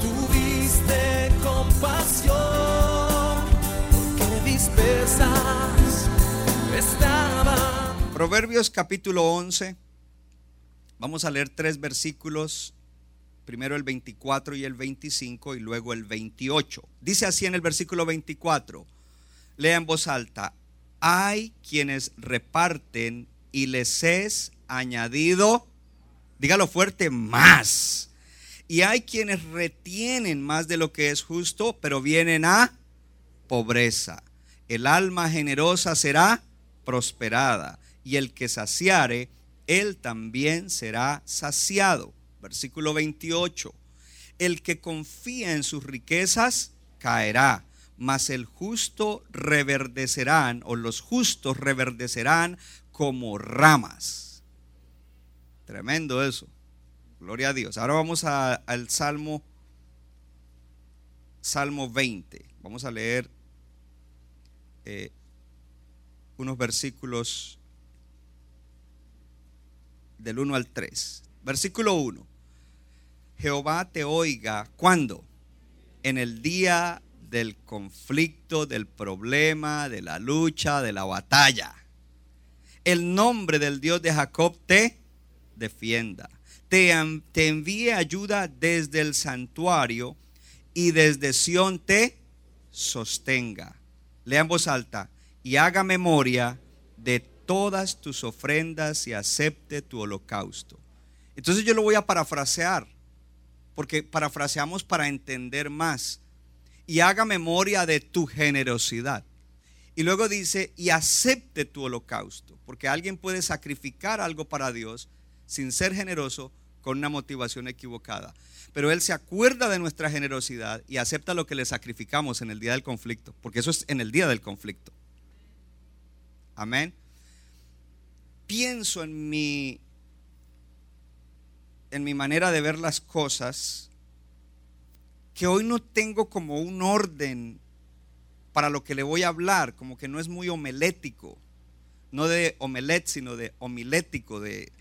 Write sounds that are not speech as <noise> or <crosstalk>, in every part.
tuviste compasión, porque dispersas estaban. Proverbios capítulo 11. Vamos a leer tres versículos. Primero el 24 y el 25 y luego el 28. Dice así en el versículo 24. Lea en voz alta. Hay quienes reparten y les es añadido, dígalo fuerte, más. Y hay quienes retienen más de lo que es justo, pero vienen a pobreza. El alma generosa será prosperada y el que saciare, él también será saciado. Versículo 28. El que confía en sus riquezas caerá, mas el justo reverdecerán o los justos reverdecerán como ramas. Tremendo eso. Gloria a Dios. Ahora vamos al Salmo Salmo 20. Vamos a leer eh, unos versículos del 1 al 3. Versículo 1. Jehová te oiga, ¿cuándo? En el día del conflicto, del problema, de la lucha, de la batalla. El nombre del Dios de Jacob te defienda. Te, envíe ayuda desde el santuario y desde Sión te sostenga. Lea en voz alta y haga memoria de todas tus ofrendas y acepte tu holocausto. Entonces yo lo voy a parafrasear, porque parafraseamos para entender más. Y haga memoria de tu generosidad. Y luego dice, y acepte tu holocausto, porque alguien puede sacrificar algo para Dios sin ser generoso con una motivación equivocada. Pero Él se acuerda de nuestra generosidad y acepta lo que le sacrificamos en el día del conflicto, porque eso es en el día del conflicto. Amén pienso en mi, en mi manera de ver las cosas, que hoy no tengo como un orden para lo que le voy a hablar, como que no es muy homelético, no de omelet, sino de homilético, de...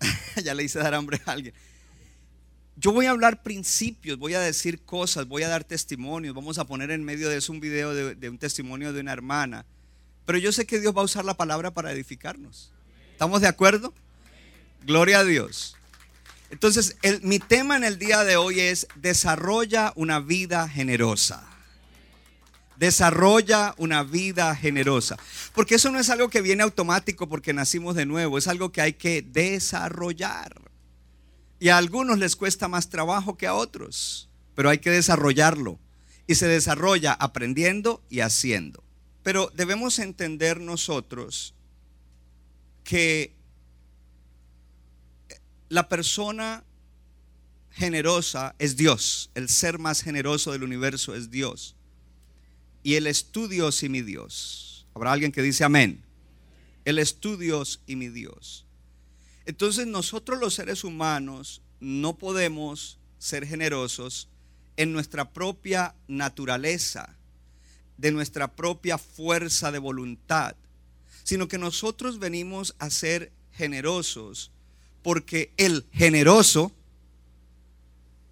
<laughs> ya le hice dar hambre a alguien. Yo voy a hablar principios, voy a decir cosas, voy a dar testimonios, vamos a poner en medio de eso un video de, un testimonio de una hermana pero yo sé que Dios va a usar la palabra para edificarnos. ¿Estamos de acuerdo? Gloria a Dios. Entonces, mi tema en el día de hoy es desarrolla una vida generosa. Desarrolla una vida generosa. Porque eso no es algo que viene automático porque nacimos de nuevo, es algo que hay que desarrollar. Y a algunos les cuesta más trabajo que a otros, pero hay que desarrollarlo. Y se desarrolla aprendiendo y haciendo. Pero debemos entender nosotros que la persona generosa es Dios, el ser más generoso del universo es Dios. Y Él es tu Dios y mi Dios. Habrá alguien que dice amén. Él es tu Dios y mi Dios. Entonces nosotros los seres humanos no podemos ser generosos en nuestra propia naturaleza de nuestra propia fuerza de voluntad, sino que nosotros venimos a ser generosos porque el generoso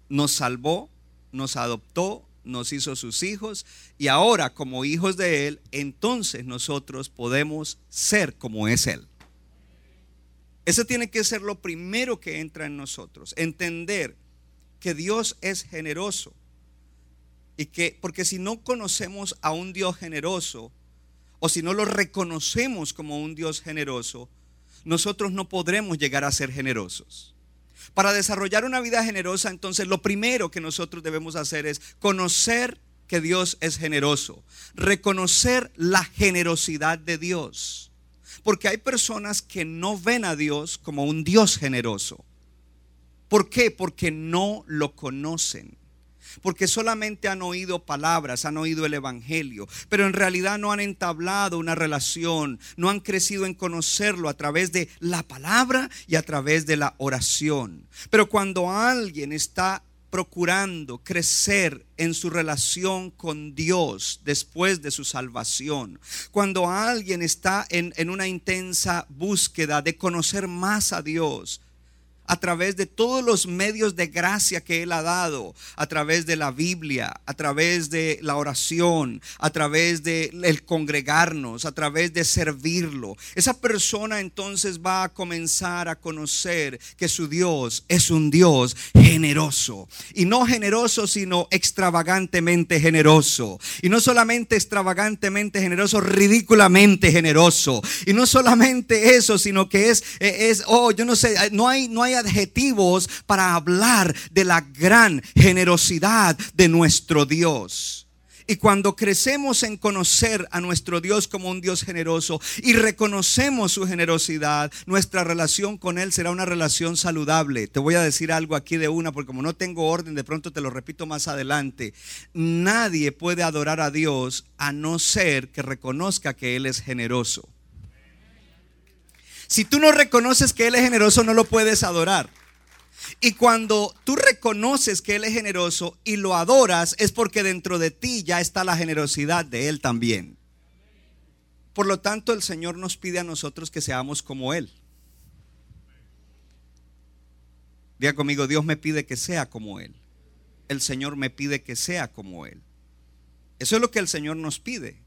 nos salvó, nos adoptó, nos hizo sus hijos y ahora como hijos de Él, entonces nosotros podemos ser como es Él. Ese tiene que ser lo primero que entra en nosotros, entender que Dios es generoso y que, porque si no conocemos a un Dios generoso, o si no lo reconocemos como un Dios generoso, nosotros no podremos llegar a ser generosos. Para desarrollar una vida generosa, entonces lo primero que nosotros debemos hacer es conocer que Dios es generoso, reconocer la generosidad de Dios. Porque hay personas que no ven a Dios como un Dios generoso. ¿Por qué? Porque no lo conocen. Porque solamente han oído palabras, han oído el Evangelio, pero en realidad no han entablado una relación, no han crecido en conocerlo a través de la palabra y a través de la oración. Pero cuando alguien está procurando crecer en su relación con Dios después de su salvación. Cuando alguien está en, en, una intensa búsqueda de conocer más a Dios, a través de todos los medios de gracia que Él ha dado, a través de la Biblia, a través de la oración, a través de el congregarnos, a través de servirlo. Esa persona entonces va a comenzar a conocer que su Dios es un Dios generoso. Y no generoso, sino extravagantemente generoso. Y no solamente extravagantemente generoso, ridículamente generoso. Y no solamente eso, sino que es, es oh, yo no sé, no hay, no hay adjetivos para hablar de la gran generosidad de nuestro Dios. Y cuando crecemos en conocer a nuestro Dios como un Dios generoso y reconocemos su generosidad, nuestra relación con Él será una relación saludable. Te voy a decir algo aquí de una, porque como no tengo orden, de pronto te lo repito más adelante. Nadie puede adorar a Dios a no ser que reconozca que Él es generoso. Si tú no reconoces que Él es generoso, no lo puedes adorar. Y cuando tú reconoces que Él es generoso y lo adoras, es porque dentro de ti ya está la generosidad de Él también. Por lo tanto, el Señor nos pide a nosotros que seamos como Él. Diga conmigo, Dios me pide que sea como Él. El Señor me pide que sea como Él. Eso es lo que el Señor nos pide.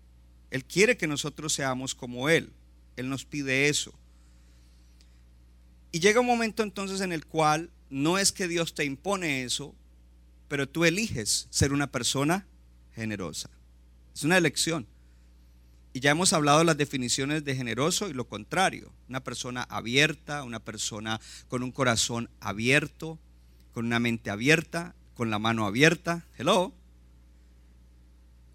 Él quiere que nosotros seamos como Él. Él nos pide eso. Y llega un momento entonces en el cual no es que Dios te impone eso, pero tú eliges ser una persona generosa. Es una elección. Y ya hemos hablado de las definiciones de generoso y lo contrario. Una persona abierta, una persona con un corazón abierto, con una mente abierta, con la mano abierta. Hello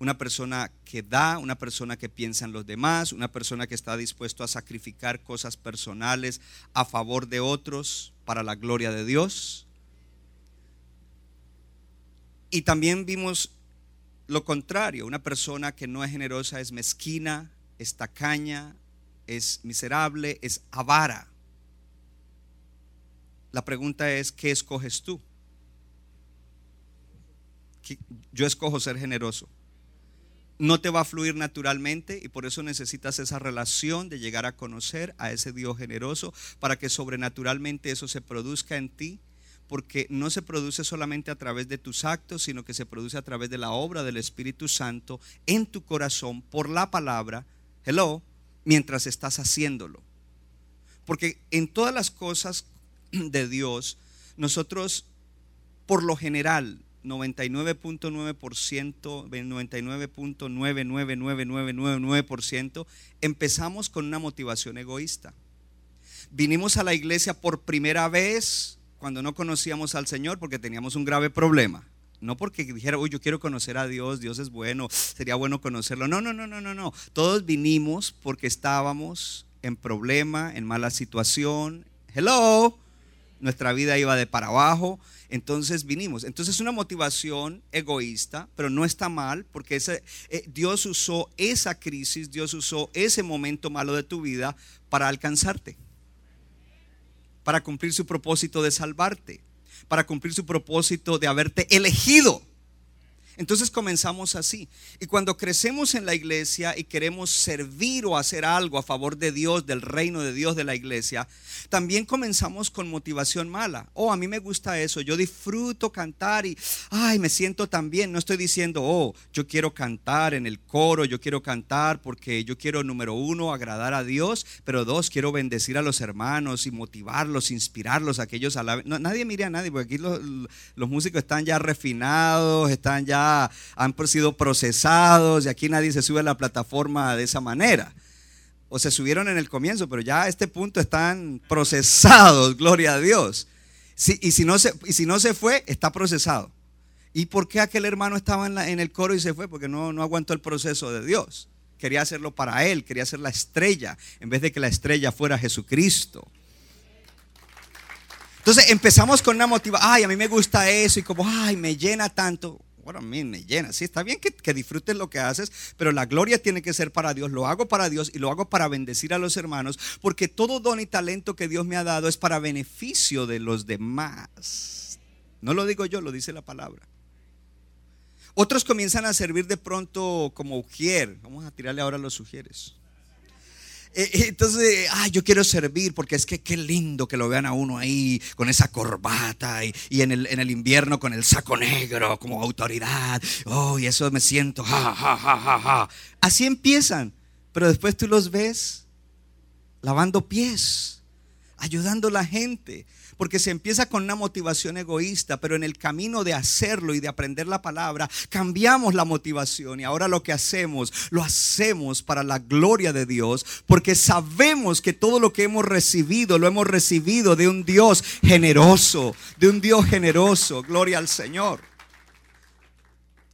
una persona que da, una persona que piensa en los demás, una persona que está dispuesto a sacrificar cosas personales a favor de otros para la gloria de Dios. Y también vimos lo contrario, una persona que no es generosa es mezquina, es tacaña, es miserable, es avara. La pregunta es, ¿qué escoges tú? Yo escojo ser generoso no te va a fluir naturalmente y por eso necesitas esa relación de llegar a conocer a ese Dios generoso para que sobrenaturalmente eso se produzca en ti, porque no se produce solamente a través de tus actos, sino que se produce a través de la obra del Espíritu Santo en tu corazón por la palabra, hello, mientras estás haciéndolo. Porque en todas las cosas de Dios, nosotros por lo general 99.9%, 99.9999999%, empezamos con una motivación egoísta. Vinimos a la iglesia por primera vez cuando no conocíamos al Señor porque teníamos un grave problema. No porque dijera, uy, yo quiero conocer a Dios, Dios es bueno, sería bueno conocerlo. No, no, no, no, no, no. Todos vinimos porque estábamos en problema, en mala situación. Hello, nuestra vida iba de para abajo entonces vinimos. Entonces es una motivación egoísta, pero no está mal porque eh, Dios usó esa crisis, Dios usó ese momento malo de tu vida para alcanzarte, para cumplir su propósito de salvarte, para cumplir su propósito de haberte elegido. Entonces comenzamos así. Y cuando crecemos en la iglesia y queremos servir o hacer algo a favor de Dios, del reino de Dios de la iglesia, también comenzamos con motivación mala. Oh, a mí me gusta eso. Yo disfruto cantar y, ay, me siento tan bien. No estoy diciendo, oh, yo quiero cantar en el coro, yo quiero cantar porque yo quiero, número uno, agradar a Dios, pero dos, quiero bendecir a los hermanos y motivarlos, inspirarlos a que ellos alaben. nadie mire a nadie, porque aquí los, los músicos están ya refinados, están ya han sido procesados y aquí nadie se sube a la plataforma de esa manera. O se subieron en el comienzo, pero ya a este punto están procesados, <laughs> gloria a Dios. y, si no se, y si no se fue, está procesado. ¿Y por qué aquel hermano estaba en, el coro y se fue? Porque no, no aguantó el proceso de Dios. Quería hacerlo para él, quería ser la estrella, en vez de que la estrella fuera Jesucristo. Entonces empezamos con una motivación, ay, a mí me gusta eso y como, ay, me llena tanto. Bueno, a mí me llena. Sí, está bien que, que, disfrutes lo que haces, pero la gloria tiene que ser para Dios. Lo hago para Dios y lo hago para bendecir a los hermanos, porque todo don y talento que Dios me ha dado es para beneficio de los demás. No lo digo yo, lo dice la palabra. Otros comienzan a servir de pronto como ujier. Vamos a tirarle ahora a los ujieres. Eh, eh, entonces, ay, yo quiero servir porque es que qué lindo que lo vean a uno ahí con esa corbata y, en, el, en, el, invierno con el saco negro como autoridad. Oh, y eso me siento, ja, ja, ja, ja, ja. Así empiezan, pero después tú los ves lavando pies, ayudando a la gente, porque se empieza con una motivación egoísta, pero en el camino de hacerlo y de aprender la palabra, cambiamos la motivación y ahora lo que hacemos, lo hacemos para la gloria de Dios, porque sabemos que todo lo que hemos recibido, lo hemos recibido de un Dios generoso, de un Dios generoso, gloria al Señor.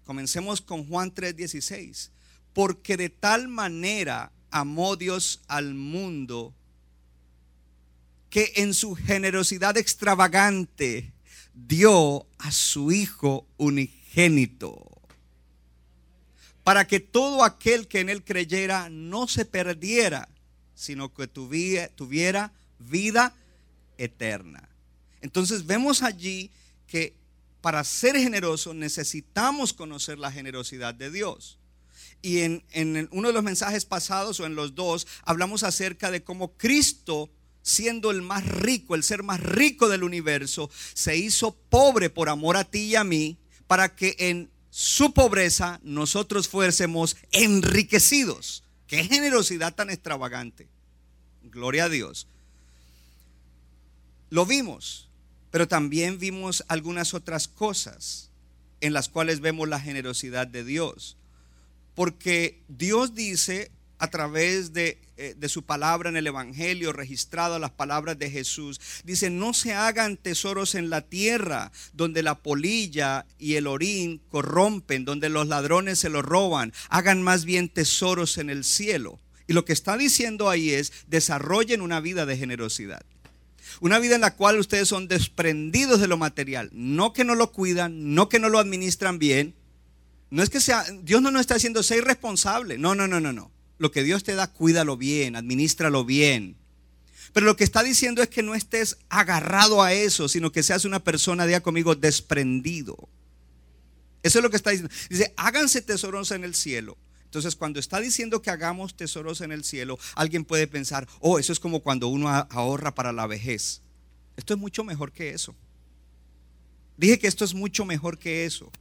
Comencemos con Juan 3:16, porque de tal manera amó Dios al mundo que en su generosidad extravagante dio a su Hijo unigénito, para que todo aquel que en él creyera no se perdiera, sino que tuviera, vida eterna. Entonces vemos allí que para ser generoso necesitamos conocer la generosidad de Dios. Y en, uno de los mensajes pasados o en los dos hablamos acerca de cómo Cristo siendo el más rico, el ser más rico del universo, se hizo pobre por amor a ti y a mí, para que en su pobreza nosotros fuésemos enriquecidos. Qué generosidad tan extravagante. Gloria a Dios. Lo vimos, pero también vimos algunas otras cosas en las cuales vemos la generosidad de Dios. Porque Dios dice a través de, eh, de, su palabra en el Evangelio, registrado las palabras de Jesús. Dice, no se hagan tesoros en la tierra, donde la polilla y el orín corrompen, donde los ladrones se lo roban. Hagan más bien tesoros en el cielo. Y lo que está diciendo ahí es, desarrollen una vida de generosidad. Una vida en la cual ustedes son desprendidos de lo material. No que no lo cuidan, no que no lo administran bien. No es que sea, Dios no nos está haciendo ser irresponsable. No, no, no, no, no lo que Dios te da, cuídalo bien, administralo bien. Pero lo que está diciendo es que no estés agarrado a eso, sino que seas una persona, diga conmigo, desprendido. Eso es lo que está diciendo. Dice, háganse tesoros en el cielo. Entonces, cuando está diciendo que hagamos tesoros en el cielo, alguien puede pensar, oh, eso es como cuando uno ahorra para la vejez. Esto es mucho mejor que eso. Dije que esto es mucho mejor que eso.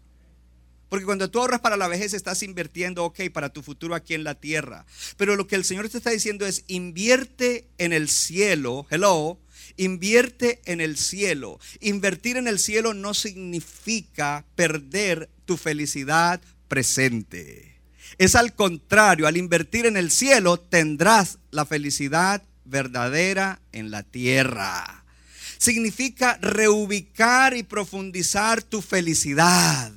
Porque cuando tú ahorras para la vejez estás invirtiendo, ok, para tu futuro aquí en la tierra. Pero lo que el Señor te está diciendo es, invierte en el cielo, hello, invierte en el cielo. Invertir en el cielo no significa perder tu felicidad presente. Es al contrario, al invertir en el cielo tendrás la felicidad verdadera en la tierra. Significa reubicar y profundizar tu felicidad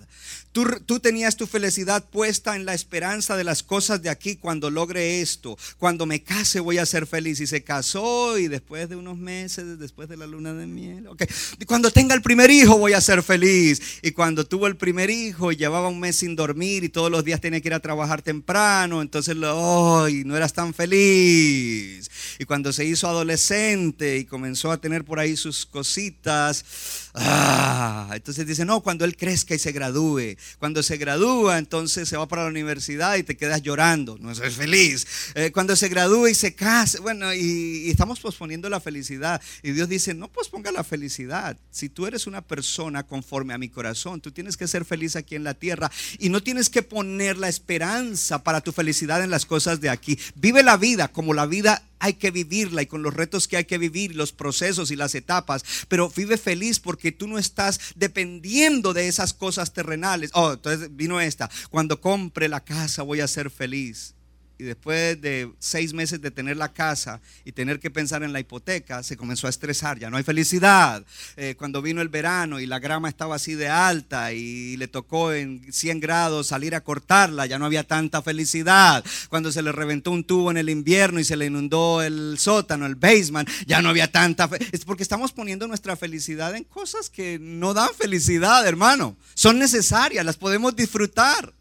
Tú, tenías tu felicidad puesta en la esperanza de las cosas de aquí cuando logre esto. Cuando me case voy a ser feliz. Y se casó y después de unos meses, después de la luna de miel. Okay. Cuando tenga el primer hijo voy a ser feliz. Y cuando tuvo el primer hijo llevaba un mes sin dormir y todos los días tenía que ir a trabajar temprano, entonces oh, no eras tan feliz. Y cuando se hizo adolescente y comenzó a tener por ahí sus cositas, ah, entonces dice, no, cuando él crezca y se gradúe cuando se gradúa, entonces se va para la universidad y te quedas llorando, no es feliz. Eh, cuando se gradúa y se casa, bueno, y, estamos posponiendo la felicidad. Y Dios dice, no posponga la felicidad. Si tú eres una persona conforme a mi corazón, tú tienes que ser feliz aquí en la tierra y no tienes que poner la esperanza para tu felicidad en las cosas de aquí. Vive la vida como la vida hay que vivirla y con los retos que hay que vivir, los procesos y las etapas, pero vive feliz porque tú no estás dependiendo de esas cosas terrenales. Oh, entonces vino esta, cuando compre la casa voy a ser feliz. Y después de seis meses de tener la casa y tener que pensar en la hipoteca, se comenzó a estresar, ya no hay felicidad. Eh, cuando vino el verano y la grama estaba así de alta y le tocó en 100 grados salir a cortarla, ya no había tanta felicidad. Cuando se le reventó un tubo en el invierno y se le inundó el sótano, el basement, ya no había tanta Es porque estamos poniendo nuestra felicidad en cosas que no dan felicidad, hermano. Son necesarias, las podemos disfrutar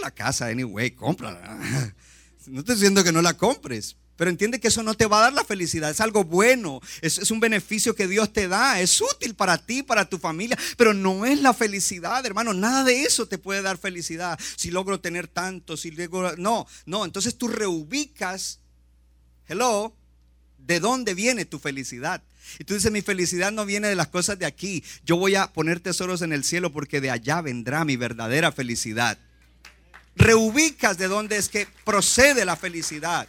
la casa anyway, cómprala. <laughs> No estoy diciendo que no la compres, pero entiende que eso no te va a dar la felicidad, es algo bueno, es, es, un beneficio que Dios te da, es útil para ti, para tu familia, pero no es la felicidad, hermano, nada de eso te puede dar felicidad. Si logro tener tanto, si logro... No, no, entonces tú reubicas, hello, ¿de dónde viene tu felicidad? Y tú dices, mi felicidad no viene de las cosas de aquí, yo voy a poner tesoros en el cielo porque de allá vendrá mi verdadera felicidad reubicas de dónde es que procede la felicidad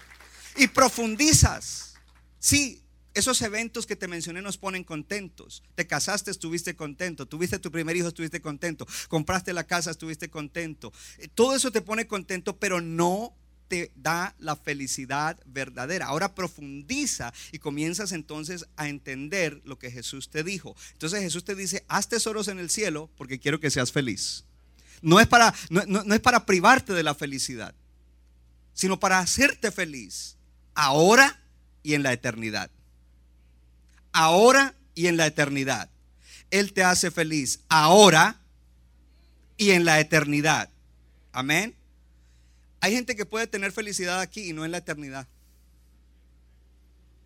y profundizas. Sí, esos eventos que te mencioné nos ponen contentos. Te casaste, estuviste contento. Tuviste tu primer hijo, estuviste contento. Compraste la casa, estuviste contento. Eh, todo eso te pone contento, pero no te da la felicidad verdadera. Ahora profundiza y comienzas entonces a entender lo que Jesús te dijo. Entonces Jesús te dice, haz tesoros en el cielo porque quiero que seas feliz. No es para, no, es para privarte de la felicidad, sino para hacerte feliz ahora y en la eternidad. Ahora y en la eternidad. Él te hace feliz ahora y en la eternidad. Amén. Hay gente que puede tener felicidad aquí y no en la eternidad.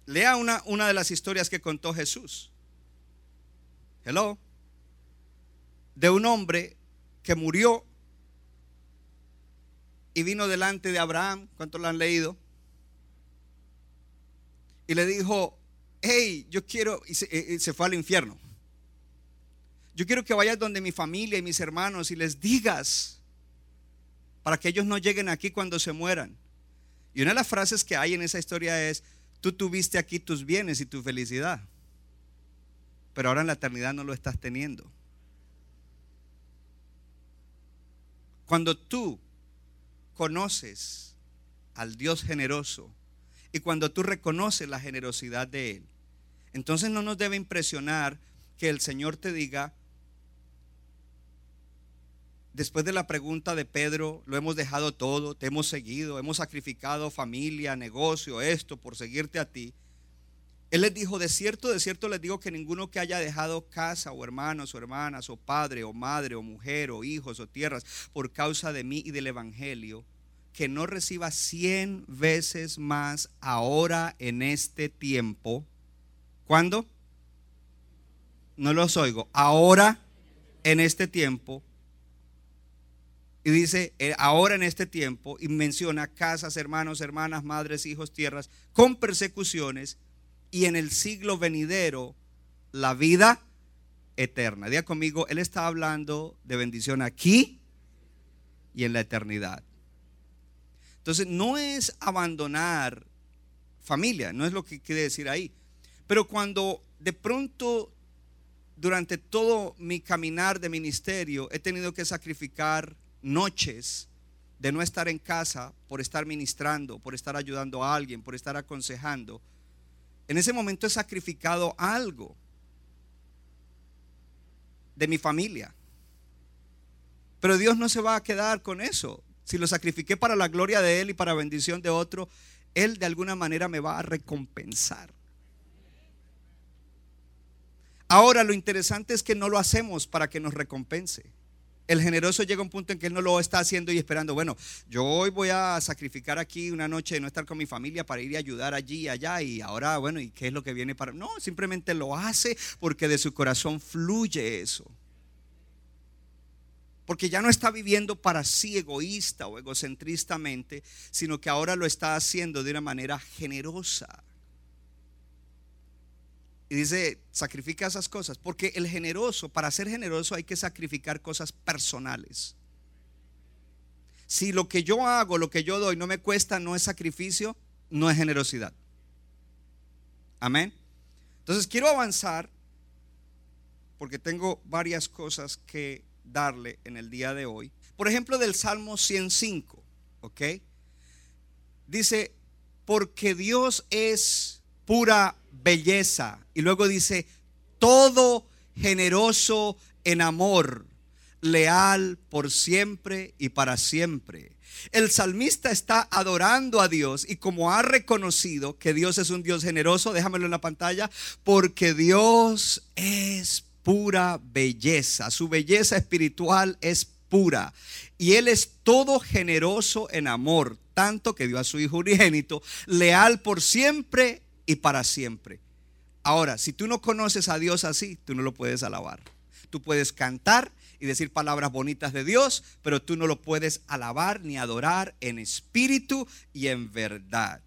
Lea una, una de las historias que contó Jesús. Hello. De un hombre que murió y vino delante de Abraham, ¿cuántos lo han leído? Y le dijo, hey, yo quiero, y se, eh, eh, se, fue al infierno. Yo quiero que vayas donde mi familia y mis hermanos y les digas para que ellos no lleguen aquí cuando se mueran. Y una de las frases que hay en esa historia es, tú tuviste aquí tus bienes y tu felicidad, pero ahora en la eternidad no lo estás teniendo. Cuando tú conoces al Dios generoso y cuando tú reconoces la generosidad de Él, entonces no nos debe impresionar que el Señor te diga, después de la pregunta de Pedro, lo hemos dejado todo, te hemos seguido, hemos sacrificado familia, negocio, esto, por seguirte a ti. Él les dijo, de cierto, de cierto les digo que ninguno que haya dejado casa o hermanos o hermanas o padre o madre o mujer o hijos o tierras por causa de mí y del Evangelio, que no reciba cien veces más ahora en este tiempo. ¿Cuándo? No los oigo. Ahora en este tiempo. Y dice, eh, ahora en este tiempo, y menciona casas, hermanos, hermanas, madres, hijos, tierras, con persecuciones y en el siglo venidero la vida eterna. Diga conmigo, Él está hablando de bendición aquí y en la eternidad. Entonces, no es abandonar familia, no es lo que quiere decir ahí. Pero cuando de pronto, durante todo mi caminar de ministerio, he tenido que sacrificar noches de no estar en casa por estar ministrando, por estar ayudando a alguien, por estar aconsejando, en ese momento he sacrificado algo de mi familia. Pero Dios no se va a quedar con eso. Si lo sacrifiqué para la gloria de Él y para bendición de otro, Él de alguna manera me va a recompensar. Ahora lo interesante es que no lo hacemos para que nos recompense el generoso llega a un punto en que él no lo está haciendo y esperando, bueno, yo hoy voy a sacrificar aquí una noche de no estar con mi familia para ir a ayudar allí y allá y ahora, bueno, ¿y qué es lo que viene para...? No, simplemente lo hace porque de su corazón fluye eso. Porque ya no está viviendo para sí egoísta o egocentristamente, sino que ahora lo está haciendo de una manera generosa. Y dice, sacrifica esas cosas. Porque el generoso, para ser generoso hay que sacrificar cosas personales. Si lo que yo hago, lo que yo doy no me cuesta, no es sacrificio, no es generosidad. Amén. Entonces quiero avanzar porque tengo varias cosas que darle en el día de hoy. Por ejemplo, del Salmo 105. ¿Ok? Dice, porque Dios es pura belleza. Y luego dice, todo generoso en amor, leal por siempre y para siempre. El salmista está adorando a Dios y como ha reconocido que Dios es un Dios generoso, déjamelo en la pantalla, porque Dios es pura belleza, su belleza espiritual es pura y Él es todo generoso en amor, tanto que dio a su Hijo unigénito, leal por siempre y para siempre. Ahora, si tú no conoces a Dios así, tú no lo puedes alabar. Tú puedes cantar y decir palabras bonitas de Dios, pero tú no lo puedes alabar ni adorar en espíritu y en verdad.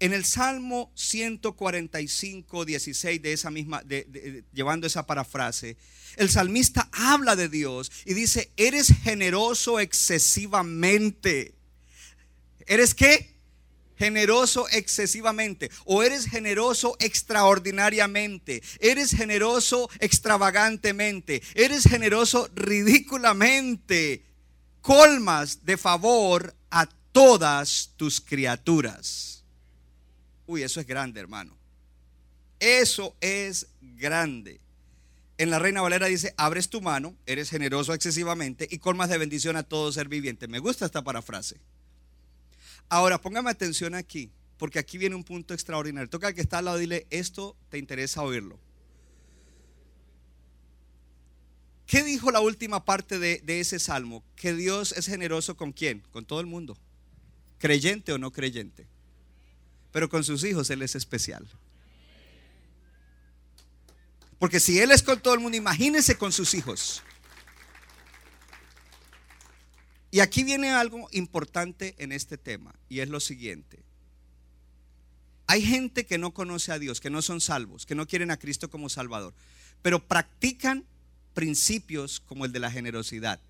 En el Salmo 145, 16 de esa misma, llevando esa parafrase, el salmista habla de Dios y dice, eres generoso excesivamente. ¿Eres qué? Generoso excesivamente o eres generoso extraordinariamente, eres generoso extravagantemente, eres generoso ridículamente, colmas de favor a todas tus criaturas. Uy, eso es grande, hermano. Eso es grande. En la Reina Valera dice, abres tu mano, eres generoso excesivamente y colmas de bendición a todo ser viviente. Me gusta esta parafrase. Ahora, póngame atención aquí, porque aquí viene un punto extraordinario. Toca al que está al lado, dile, esto te interesa oírlo. ¿Qué dijo la última parte de, de, ese salmo? Que Dios es generoso con quién? Con todo el mundo. Creyente o no creyente. Pero con sus hijos Él es especial. Porque si Él es con todo el mundo, imagínense con sus hijos. Y aquí viene algo importante en este tema, y es lo siguiente. Hay gente que no conoce a Dios, que no son salvos, que no quieren a Cristo como Salvador, pero practican principios como el de la generosidad.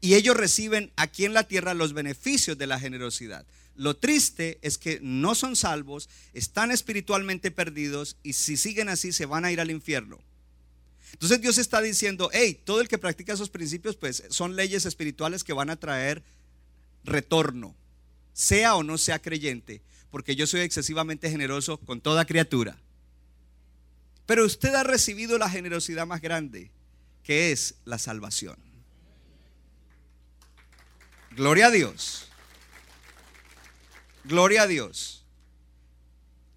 Y ellos reciben aquí en la tierra los beneficios de la generosidad. Lo triste es que no son salvos, están espiritualmente perdidos y si siguen así se van a ir al infierno. Entonces Dios está diciendo, hey, todo el que practica esos principios, pues son leyes espirituales que van a traer retorno, sea o no sea creyente, porque yo soy excesivamente generoso con toda criatura. Pero usted ha recibido la generosidad más grande, que es la salvación. Gloria a Dios. Gloria a Dios.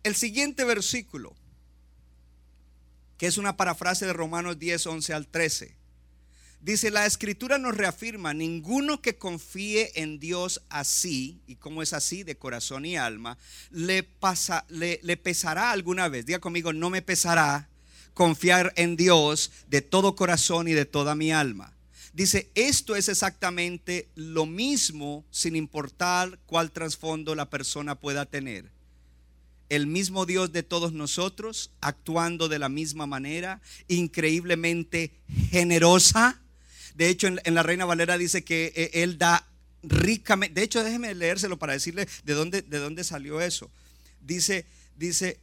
El siguiente versículo es una parafrase de Romanos 10, 11 al 13. Dice, la escritura nos reafirma, ninguno que confíe en Dios así, y como es así, de corazón y alma, le pesará alguna vez. Diga conmigo, no me pesará confiar en Dios de todo corazón y de toda mi alma. Dice, esto es exactamente lo mismo sin importar cuál trasfondo la persona pueda tener el mismo Dios de todos nosotros, actuando de la misma manera, increíblemente generosa. De hecho, en, la Reina Valera dice que eh, Él da ricamente. De hecho, déjeme leérselo para decirle de dónde, de dónde salió eso. Dice, dice,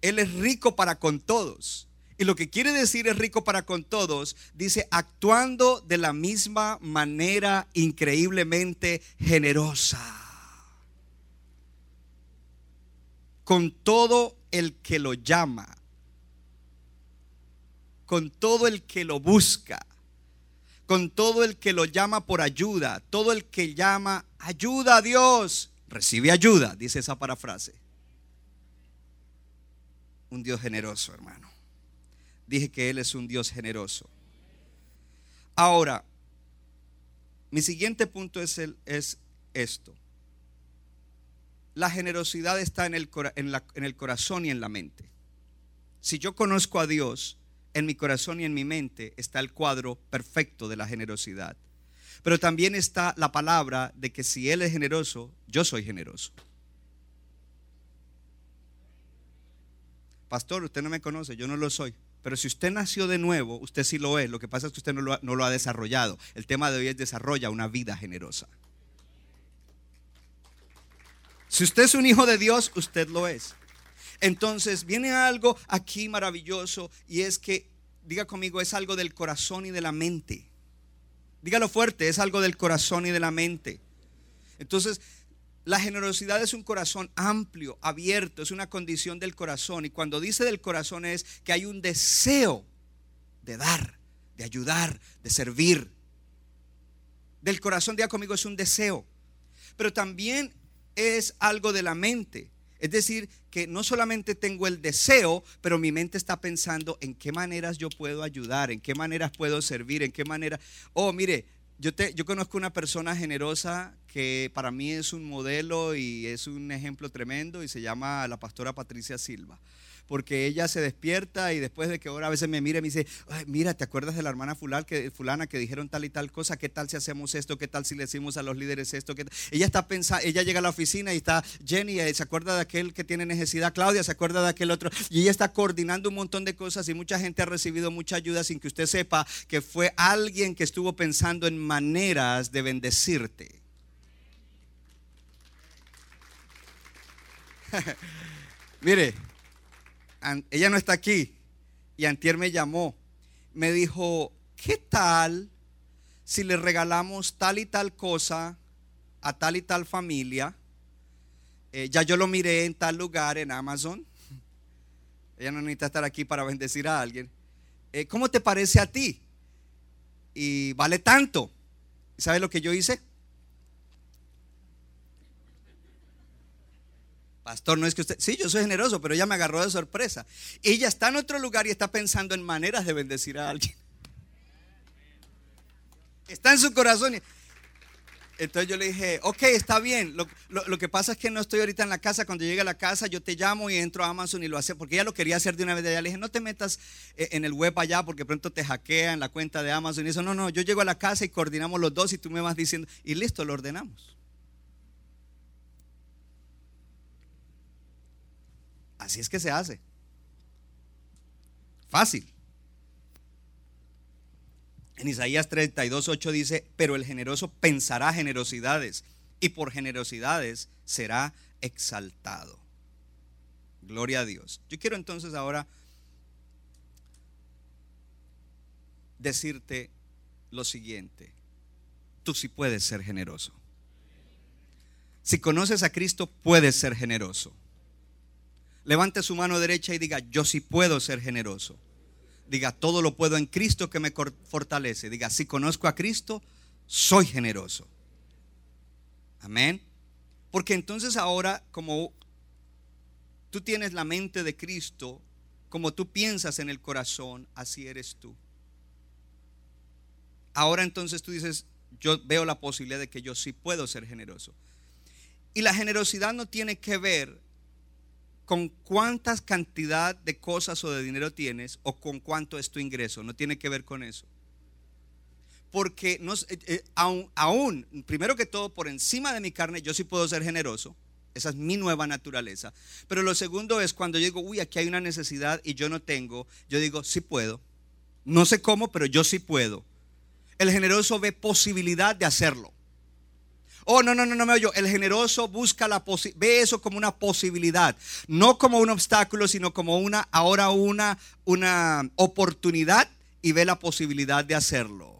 Él es rico para con todos. Y lo que quiere decir es rico para con todos, dice, actuando de la misma manera increíblemente generosa. Con todo el que lo llama, con todo el que lo busca, con todo el que lo llama por ayuda, todo el que llama ayuda a Dios, recibe ayuda, dice esa parafrase. Un Dios generoso, hermano. Dije que Él es un Dios generoso. Ahora, mi siguiente punto es, el, es esto. La generosidad está en el, en, el corazón y en la mente. Si yo conozco a Dios, en mi corazón y en mi mente está el cuadro perfecto de la generosidad. Pero también está la palabra de que si Él es generoso, yo soy generoso. Pastor, usted no me conoce, yo no lo soy. Pero si usted nació de nuevo, usted sí lo es. Lo que pasa es que usted no lo, no lo ha desarrollado. El tema de hoy es desarrolla una vida generosa. Si usted es un hijo de Dios, usted lo es. Entonces viene algo aquí maravilloso y es que, diga conmigo, es algo del corazón y de la mente. Dígalo fuerte, es algo del corazón y de la mente. Entonces, la generosidad es un corazón amplio, abierto, es una condición del corazón. Y cuando dice del corazón es que hay un deseo de dar, de ayudar, de servir. Del corazón, diga conmigo, es un deseo. Pero también es algo de la mente. Es decir, que no solamente tengo el deseo, pero mi mente está pensando en qué maneras yo puedo ayudar, en qué maneras puedo servir, en qué manera. Oh, mire, yo, te, yo conozco una persona generosa que para mí es un modelo y es un ejemplo tremendo y se llama la pastora Patricia Silva porque ella se despierta y después de que ahora a veces me mira y me dice, mira, ¿te acuerdas de la hermana fulana que, fulana que dijeron tal y tal cosa? ¿Qué tal si hacemos esto? ¿Qué tal si le decimos a los líderes esto? Ella está pensando, ella llega a la oficina y está Jenny, eh, se acuerda de aquel que tiene necesidad, Claudia se acuerda de aquel otro, y ella está coordinando un montón de cosas y mucha gente ha recibido mucha ayuda sin que usted sepa que fue alguien que estuvo pensando en maneras de bendecirte. <laughs> Mire, ella no está aquí. Y Antier me llamó. Me dijo, ¿qué tal si le regalamos tal y tal cosa a tal y tal familia? Eh, ya yo lo miré en tal lugar en Amazon. Ella no necesita estar aquí para bendecir a alguien. Eh, ¿Cómo te parece a ti? Y vale tanto. ¿Sabes lo que yo hice? Pastor, no es que usted, sí, yo soy generoso, pero ella me agarró de sorpresa. Ella está en otro lugar y está pensando en maneras de bendecir a alguien. Está en su corazón. Entonces yo le dije, ok, está bien. Lo, que pasa es que no estoy ahorita en la casa. Cuando llegue a la casa, yo te llamo y entro a Amazon y lo hace. Porque ella lo quería hacer de una vez de allá. Le dije, no te metas eh, en el web allá porque pronto te hackean la cuenta de Amazon. Y eso, no, no, yo llego a la casa y coordinamos los dos y tú me vas diciendo. Y listo, lo ordenamos. Así es que se hace. Fácil. En Isaías 32, 8 dice, pero el generoso pensará generosidades y por generosidades será exaltado. Gloria a Dios. Yo quiero entonces ahora decirte lo siguiente. Tú sí puedes ser generoso. Si conoces a Cristo, puedes ser generoso. Levante su mano derecha y diga, yo sí puedo ser generoso. Diga, todo lo puedo en Cristo que me fortalece. Diga, si conozco a Cristo, soy generoso. Amén. Porque entonces ahora, como tú tienes la mente de Cristo, como tú piensas en el corazón, así eres tú. Ahora entonces tú dices, yo veo la posibilidad de que yo sí puedo ser generoso. Y la generosidad no tiene que ver con cuántas cantidad de cosas o de dinero tienes o con cuánto es tu ingreso. No tiene que ver con eso. Porque eh, eh, aún, aún, primero que todo, por encima de mi carne, yo sí puedo ser generoso. Esa es mi nueva naturaleza. Pero lo segundo es cuando yo digo, uy, aquí hay una necesidad y yo no tengo, yo digo, sí puedo. No sé cómo, pero yo sí puedo. El generoso ve posibilidad de hacerlo. Oh, no, no, no, no me oyo. El generoso busca la ve eso como una posibilidad, no como un obstáculo, sino como una ahora una una oportunidad y ve la posibilidad de hacerlo.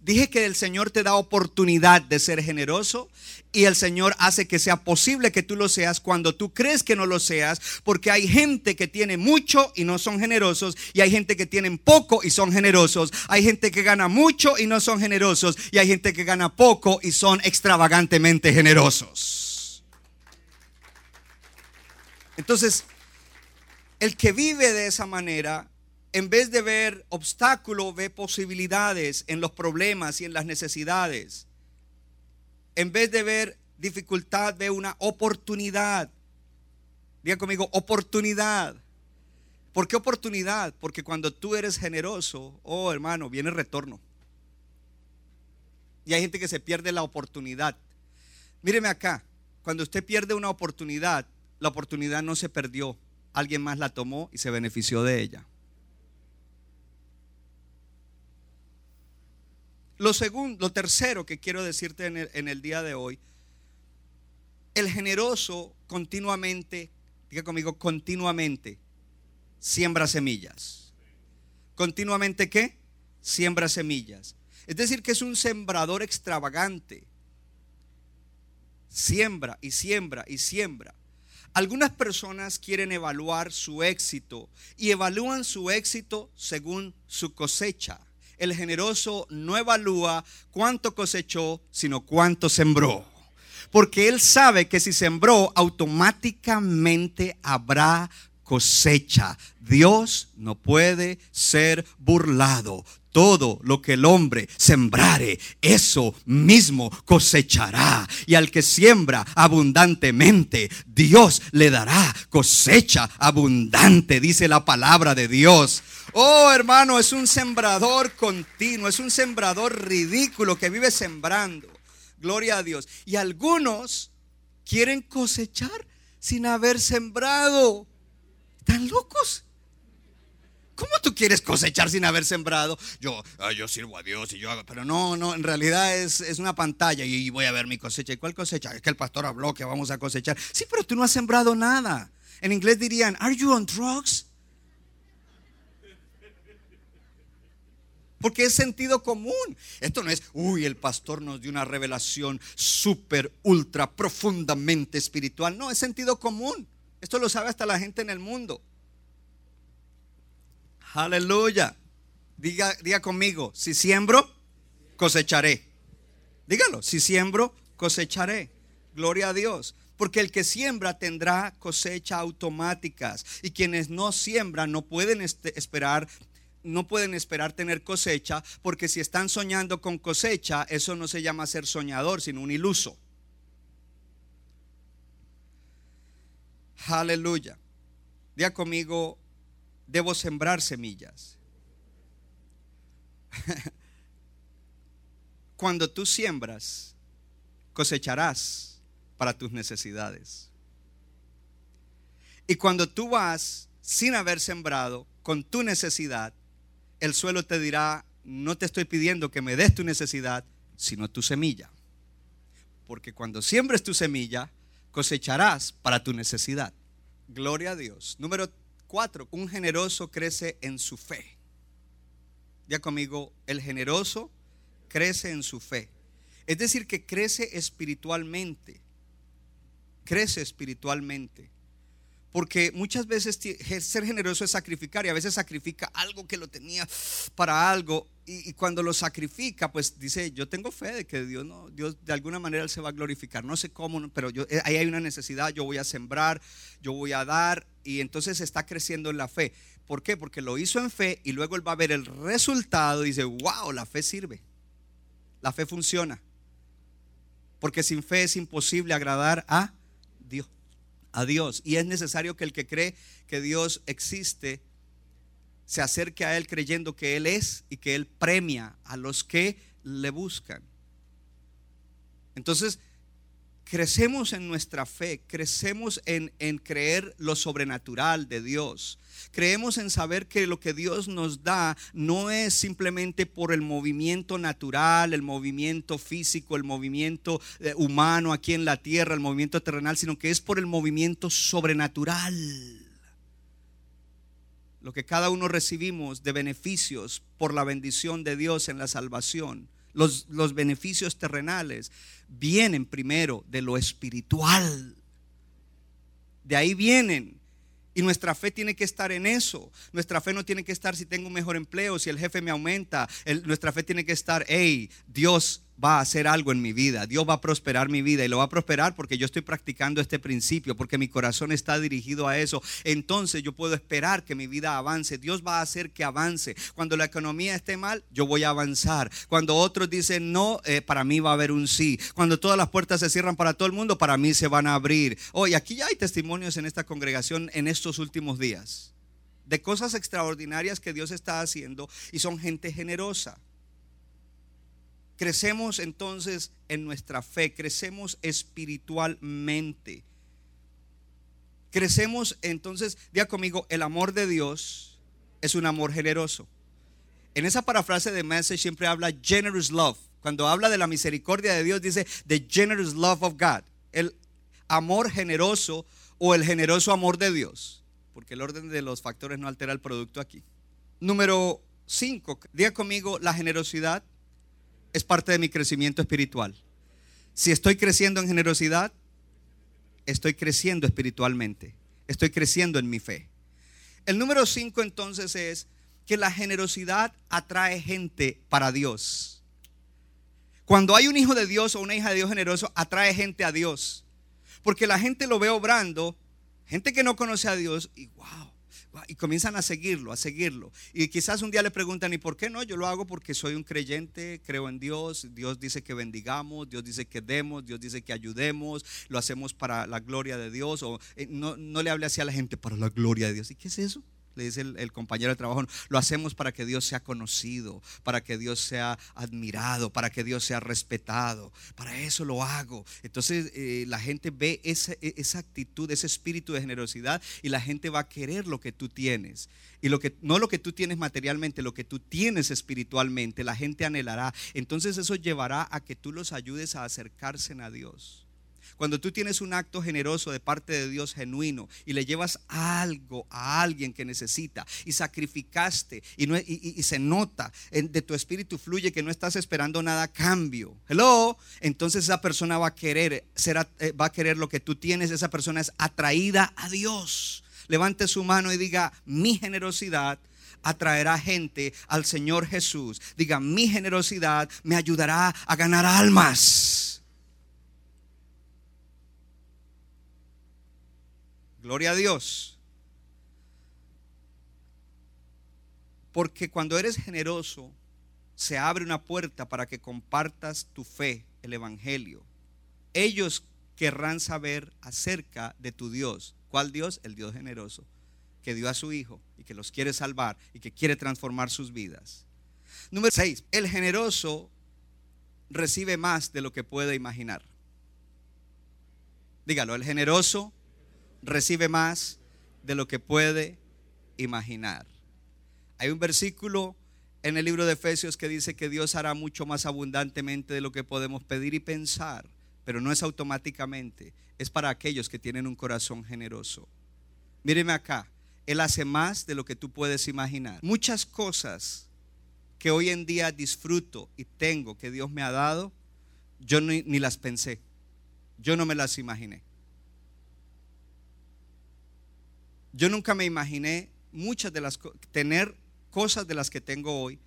Dije que el Señor te da oportunidad de ser generoso y el Señor hace que sea posible que tú lo seas cuando tú crees que no lo seas, porque hay gente que tiene mucho y no son generosos, y hay gente que tienen poco y son generosos, hay gente que gana mucho y no son generosos, y hay gente que gana poco y son extravagantemente generosos. Entonces, el que vive de esa manera en vez de ver obstáculos, ve posibilidades en los problemas y en las necesidades. En vez de ver dificultad, ve una oportunidad. Diga conmigo, oportunidad. ¿Por qué oportunidad? Porque cuando tú eres generoso, oh hermano, viene retorno. Y hay gente que se pierde la oportunidad. Míreme acá, cuando usted pierde una oportunidad, la oportunidad no se perdió. Alguien más la tomó y se benefició de ella. Lo segundo, lo tercero que quiero decirte en el, día de hoy, el generoso continuamente, diga conmigo, continuamente siembra semillas. ¿Continuamente qué? Siembra semillas. Es decir, que es un sembrador extravagante. siembra y siembra y siembra. Algunas personas quieren evaluar su éxito y evalúan su éxito según su cosecha. El generoso no evalúa cuánto cosechó, sino cuánto sembró. Porque él sabe que si sembró, automáticamente habrá cosecha. Dios no puede ser burlado. Todo lo que el hombre sembrare, eso mismo cosechará. Y al que siembra abundantemente, Dios le dará cosecha abundante, dice la palabra de Dios. Oh hermano, es un sembrador continuo, es un sembrador ridículo que vive sembrando. Gloria a Dios. Y algunos quieren cosechar sin haber sembrado. ¿Están locos? ¿Cómo tú quieres cosechar sin haber sembrado? Yo, yo sirvo a Dios y yo hago, pero no, no, en realidad es, es una pantalla y voy a ver mi cosecha. ¿Y cuál cosecha? Es que el pastor habló que vamos a cosechar. Sí, pero tú no has sembrado nada. En inglés dirían, ¿Are you on drugs? Porque es sentido común. Esto no es, uy, el pastor nos dio una revelación súper, ultra, profundamente espiritual. No, es sentido común. Esto lo sabe hasta la gente en el mundo. Aleluya. Diga, diga conmigo, si siembro, cosecharé. Dígalo, si siembro, cosecharé. Gloria a Dios. Porque el que siembra tendrá cosecha automáticas. Y quienes no siembran no pueden este, esperar no pueden esperar tener cosecha, porque si están soñando con cosecha, eso no se llama ser soñador, sino un iluso. Aleluya. Diga conmigo, debo sembrar semillas. <laughs> Cuando tú siembras, cosecharás para tus necesidades. Y cuando tú vas sin haber sembrado con tu necesidad, el suelo te dirá, no te estoy pidiendo que me des tu necesidad, sino tu semilla. Porque cuando siembres tu semilla, cosecharás para tu necesidad. Gloria a Dios. Número cuatro, un generoso crece en su fe. Ya conmigo, el generoso crece en su fe. Es decir, que crece espiritualmente. Crece espiritualmente. Porque muchas veces ser generoso es sacrificar y a veces sacrifica algo que lo tenía para algo y, cuando lo sacrifica, pues dice, yo tengo fe de que Dios no, Dios de alguna manera él se va a glorificar. No sé cómo, pero eh, ahí hay una necesidad, yo voy a sembrar, yo voy a dar y entonces está creciendo en la fe. ¿Por qué? Porque lo hizo en fe y luego él va a ver el resultado y dice, wow, la fe sirve. La fe funciona. Porque sin fe es imposible agradar a a Dios. Y es necesario que el que cree que Dios existe se acerque a Él creyendo que Él es y que Él premia a los que le buscan. Entonces, crecemos en nuestra fe, crecemos en, en, creer lo sobrenatural de Dios. Creemos en saber que lo que Dios nos da no es simplemente por el movimiento natural, el movimiento físico, el movimiento eh, humano aquí en la tierra, el movimiento terrenal, sino que es por el movimiento sobrenatural. Lo que cada uno recibimos de beneficios por la bendición de Dios en la salvación los, beneficios terrenales vienen primero de lo espiritual. De ahí vienen. Y nuestra fe tiene que estar en eso. Nuestra fe no tiene que estar si tengo un mejor empleo, si el jefe me aumenta. nuestra fe tiene que estar, hey, Dios va a hacer algo en mi vida, Dios va a prosperar mi vida y lo va a prosperar porque yo estoy practicando este principio, porque mi corazón está dirigido a eso. Entonces yo puedo esperar que mi vida avance, Dios va a hacer que avance. Cuando la economía esté mal, yo voy a avanzar. Cuando otros dicen no, eh, para mí va a haber un sí. Cuando todas las puertas se cierran para todo el mundo, para mí se van a abrir. Hoy aquí ya hay testimonios en esta congregación en estos últimos días de cosas extraordinarias que Dios está haciendo y son gente generosa. Crecemos entonces en nuestra fe, crecemos espiritualmente. Crecemos entonces, diga conmigo, el amor de Dios es un amor generoso. En esa parafrase de Message siempre habla generous love. Cuando habla de la misericordia de Dios dice the generous love of God. El amor generoso o el generoso amor de Dios. Porque el orden de los factores no altera el producto aquí. Número 5. Diga conmigo, la generosidad es parte de mi crecimiento espiritual. Si estoy creciendo en generosidad, estoy creciendo espiritualmente. Estoy creciendo en mi fe. El número cinco entonces es que la generosidad atrae gente para Dios. Cuando hay un hijo de Dios o una hija de Dios generoso, atrae gente a Dios. Porque la gente lo ve obrando, gente que no conoce a Dios, y wow, y comienzan a seguirlo, a seguirlo. Y quizás un día le preguntan, ¿y por qué no? Yo lo hago porque soy un creyente, creo en Dios, Dios dice que bendigamos, Dios dice que demos, Dios dice que ayudemos, lo hacemos para la gloria de Dios, o eh, no, no le hable así a la gente, para la gloria de Dios. ¿Y qué es eso? Le dice el, compañero de trabajo, lo hacemos para que Dios sea conocido, para que Dios sea admirado, para que Dios sea respetado. Para eso lo hago. Entonces eh, la gente ve esa, e, esa, actitud, ese espíritu de generosidad y la gente va a querer lo que tú tienes. Y lo que, no lo que tú tienes materialmente, lo que tú tienes espiritualmente, la gente anhelará. Entonces eso llevará a que tú los ayudes a acercarse a Dios. Cuando tú tienes un acto generoso de parte de Dios genuino y le llevas algo a alguien que necesita y sacrificaste y, se nota de tu espíritu fluye que no estás esperando nada a cambio. Hello, entonces esa persona va a querer eh, va a querer lo que tú tienes, esa persona es atraída a Dios. Levante su mano y diga, "Mi generosidad atraerá gente al Señor Jesús. Diga, mi generosidad me ayudará a ganar almas. Gloria a Dios. Porque cuando eres generoso, se abre una puerta para que compartas tu fe, el Evangelio. Ellos querrán saber acerca de tu Dios. ¿Cuál Dios? El Dios generoso, que dio a su Hijo y que los quiere salvar y que quiere transformar sus vidas. Número 6. El generoso recibe más de lo que puede imaginar. Dígalo, el generoso recibe más de lo que puede imaginar. Hay un versículo en el libro de Efesios que dice que Dios hará mucho más abundantemente de lo que podemos pedir y pensar, pero no es automáticamente, es para aquellos que tienen un corazón generoso. Míreme acá, Él hace más de lo que tú puedes imaginar. Muchas cosas que hoy en día disfruto y tengo que Dios me ha dado, yo ni, ni las pensé, yo no me las imaginé. Yo nunca me imaginé muchas de las tener cosas de las que tengo hoy,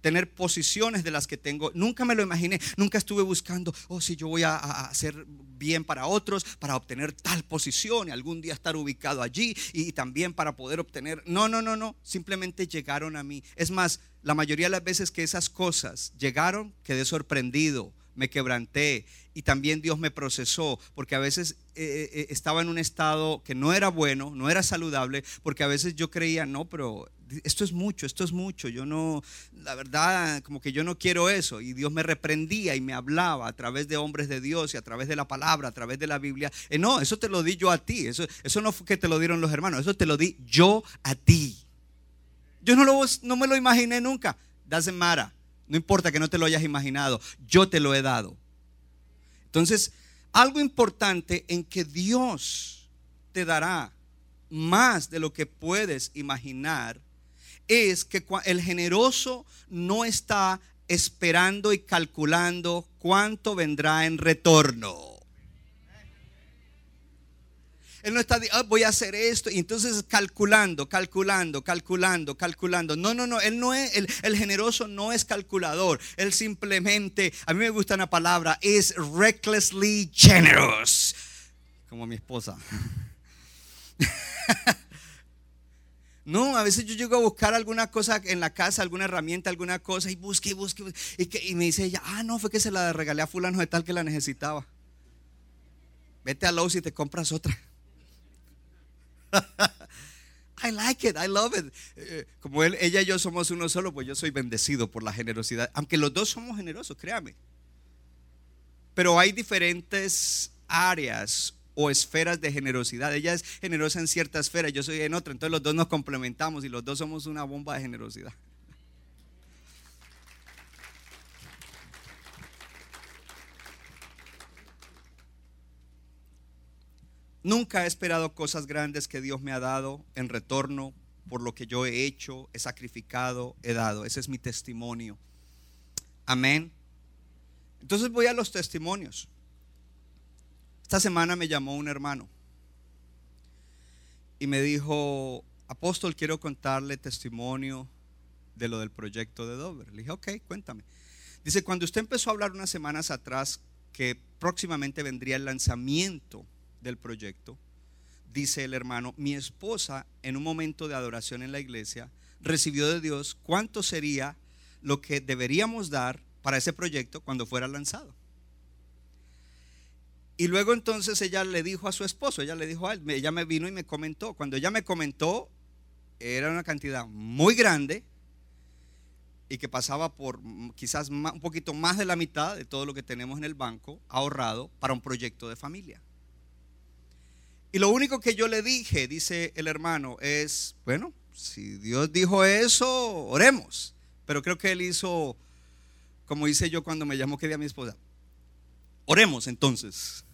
tener posiciones de las que tengo. Nunca me lo imaginé, nunca estuve buscando, oh, si yo voy a, hacer bien para otros, para obtener tal posición y algún día estar ubicado allí y, también para poder obtener. No, no, no, no, simplemente llegaron a mí. Es más, la mayoría de las veces que esas cosas llegaron, quedé sorprendido, me quebranté y también Dios me procesó, porque a veces eh, eh, estaba en un estado que no era bueno, no era saludable, porque a veces yo creía, no, pero esto es mucho, esto es mucho, yo no, la verdad, como que yo no quiero eso. Y Dios me reprendía y me hablaba a través de hombres de Dios y a través de la palabra, a través de la Biblia. Eh, no, eso te lo di yo a ti, eso, eso no fue que te lo dieron los hermanos, eso te lo di yo a ti. Yo no, lo, no me lo imaginé nunca. Doesn't matter. No importa que no te lo hayas imaginado, yo te lo he dado. Entonces, algo importante en que Dios te dará más de lo que puedes imaginar es que el generoso no está esperando y calculando cuánto vendrá en retorno. Él no está, ah, voy a hacer esto. Y entonces calculando, calculando, calculando, calculando. No, no, no. Él no es, el, generoso no es calculador. Él simplemente, a mí me gusta una palabra, es recklessly generous. Como mi esposa. <laughs> No, a veces yo llego a buscar alguna cosa en la casa, alguna herramienta, alguna cosa y busque busque. Y, que, y me dice ella, ah, no, fue que se la regalé a fulano de tal que la necesitaba. Vete a Lowe's y te compras otra. <laughs> I like it, I love it. Eh, como él, ella y yo somos uno solo, pues yo soy bendecido por la generosidad. Aunque los dos somos generosos, créame. Pero hay diferentes áreas o esferas de generosidad. Ella es generosa en cierta esfera, yo soy en otra. Entonces los dos nos complementamos y los dos somos una bomba de generosidad. Nunca he esperado cosas grandes que Dios me ha dado en retorno por lo que yo he hecho, he sacrificado, he dado. Ese es mi testimonio. Amén. Entonces voy a los testimonios. Esta semana me llamó un hermano y me dijo, apóstol, quiero contarle testimonio de lo del proyecto de Dover. Le dije, ok, cuéntame. Dice, cuando usted empezó a hablar unas semanas atrás que próximamente vendría el lanzamiento del proyecto, dice el hermano, mi esposa en un momento de adoración en la iglesia recibió de Dios cuánto sería lo que deberíamos dar para ese proyecto cuando fuera lanzado. Y luego entonces ella le dijo a su esposo, ella le dijo a él, ella me vino y me comentó. Cuando ella me comentó, era una cantidad muy grande y que pasaba por quizás un poquito más de la mitad de todo lo que tenemos en el banco ahorrado para un proyecto de familia. Y lo único que yo le dije, dice el hermano, es, bueno, si Dios dijo eso, oremos. Pero creo que él hizo, como hice yo cuando me llamó que a mi esposa, oremos entonces.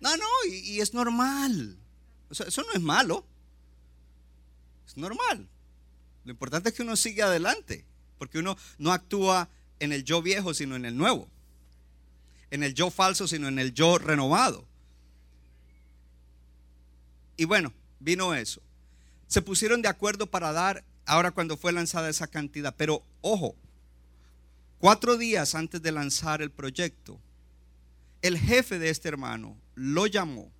No, no, y, es normal. eso no es malo. Es normal. Lo importante es que uno sigue adelante, porque uno no actúa en el yo viejo, sino en el nuevo. En el yo falso, sino en el yo renovado. Y bueno, vino eso. Se pusieron de acuerdo para dar ahora cuando fue lanzada esa cantidad. Pero ojo, cuatro días antes de lanzar el proyecto, el jefe de este hermano lo llamó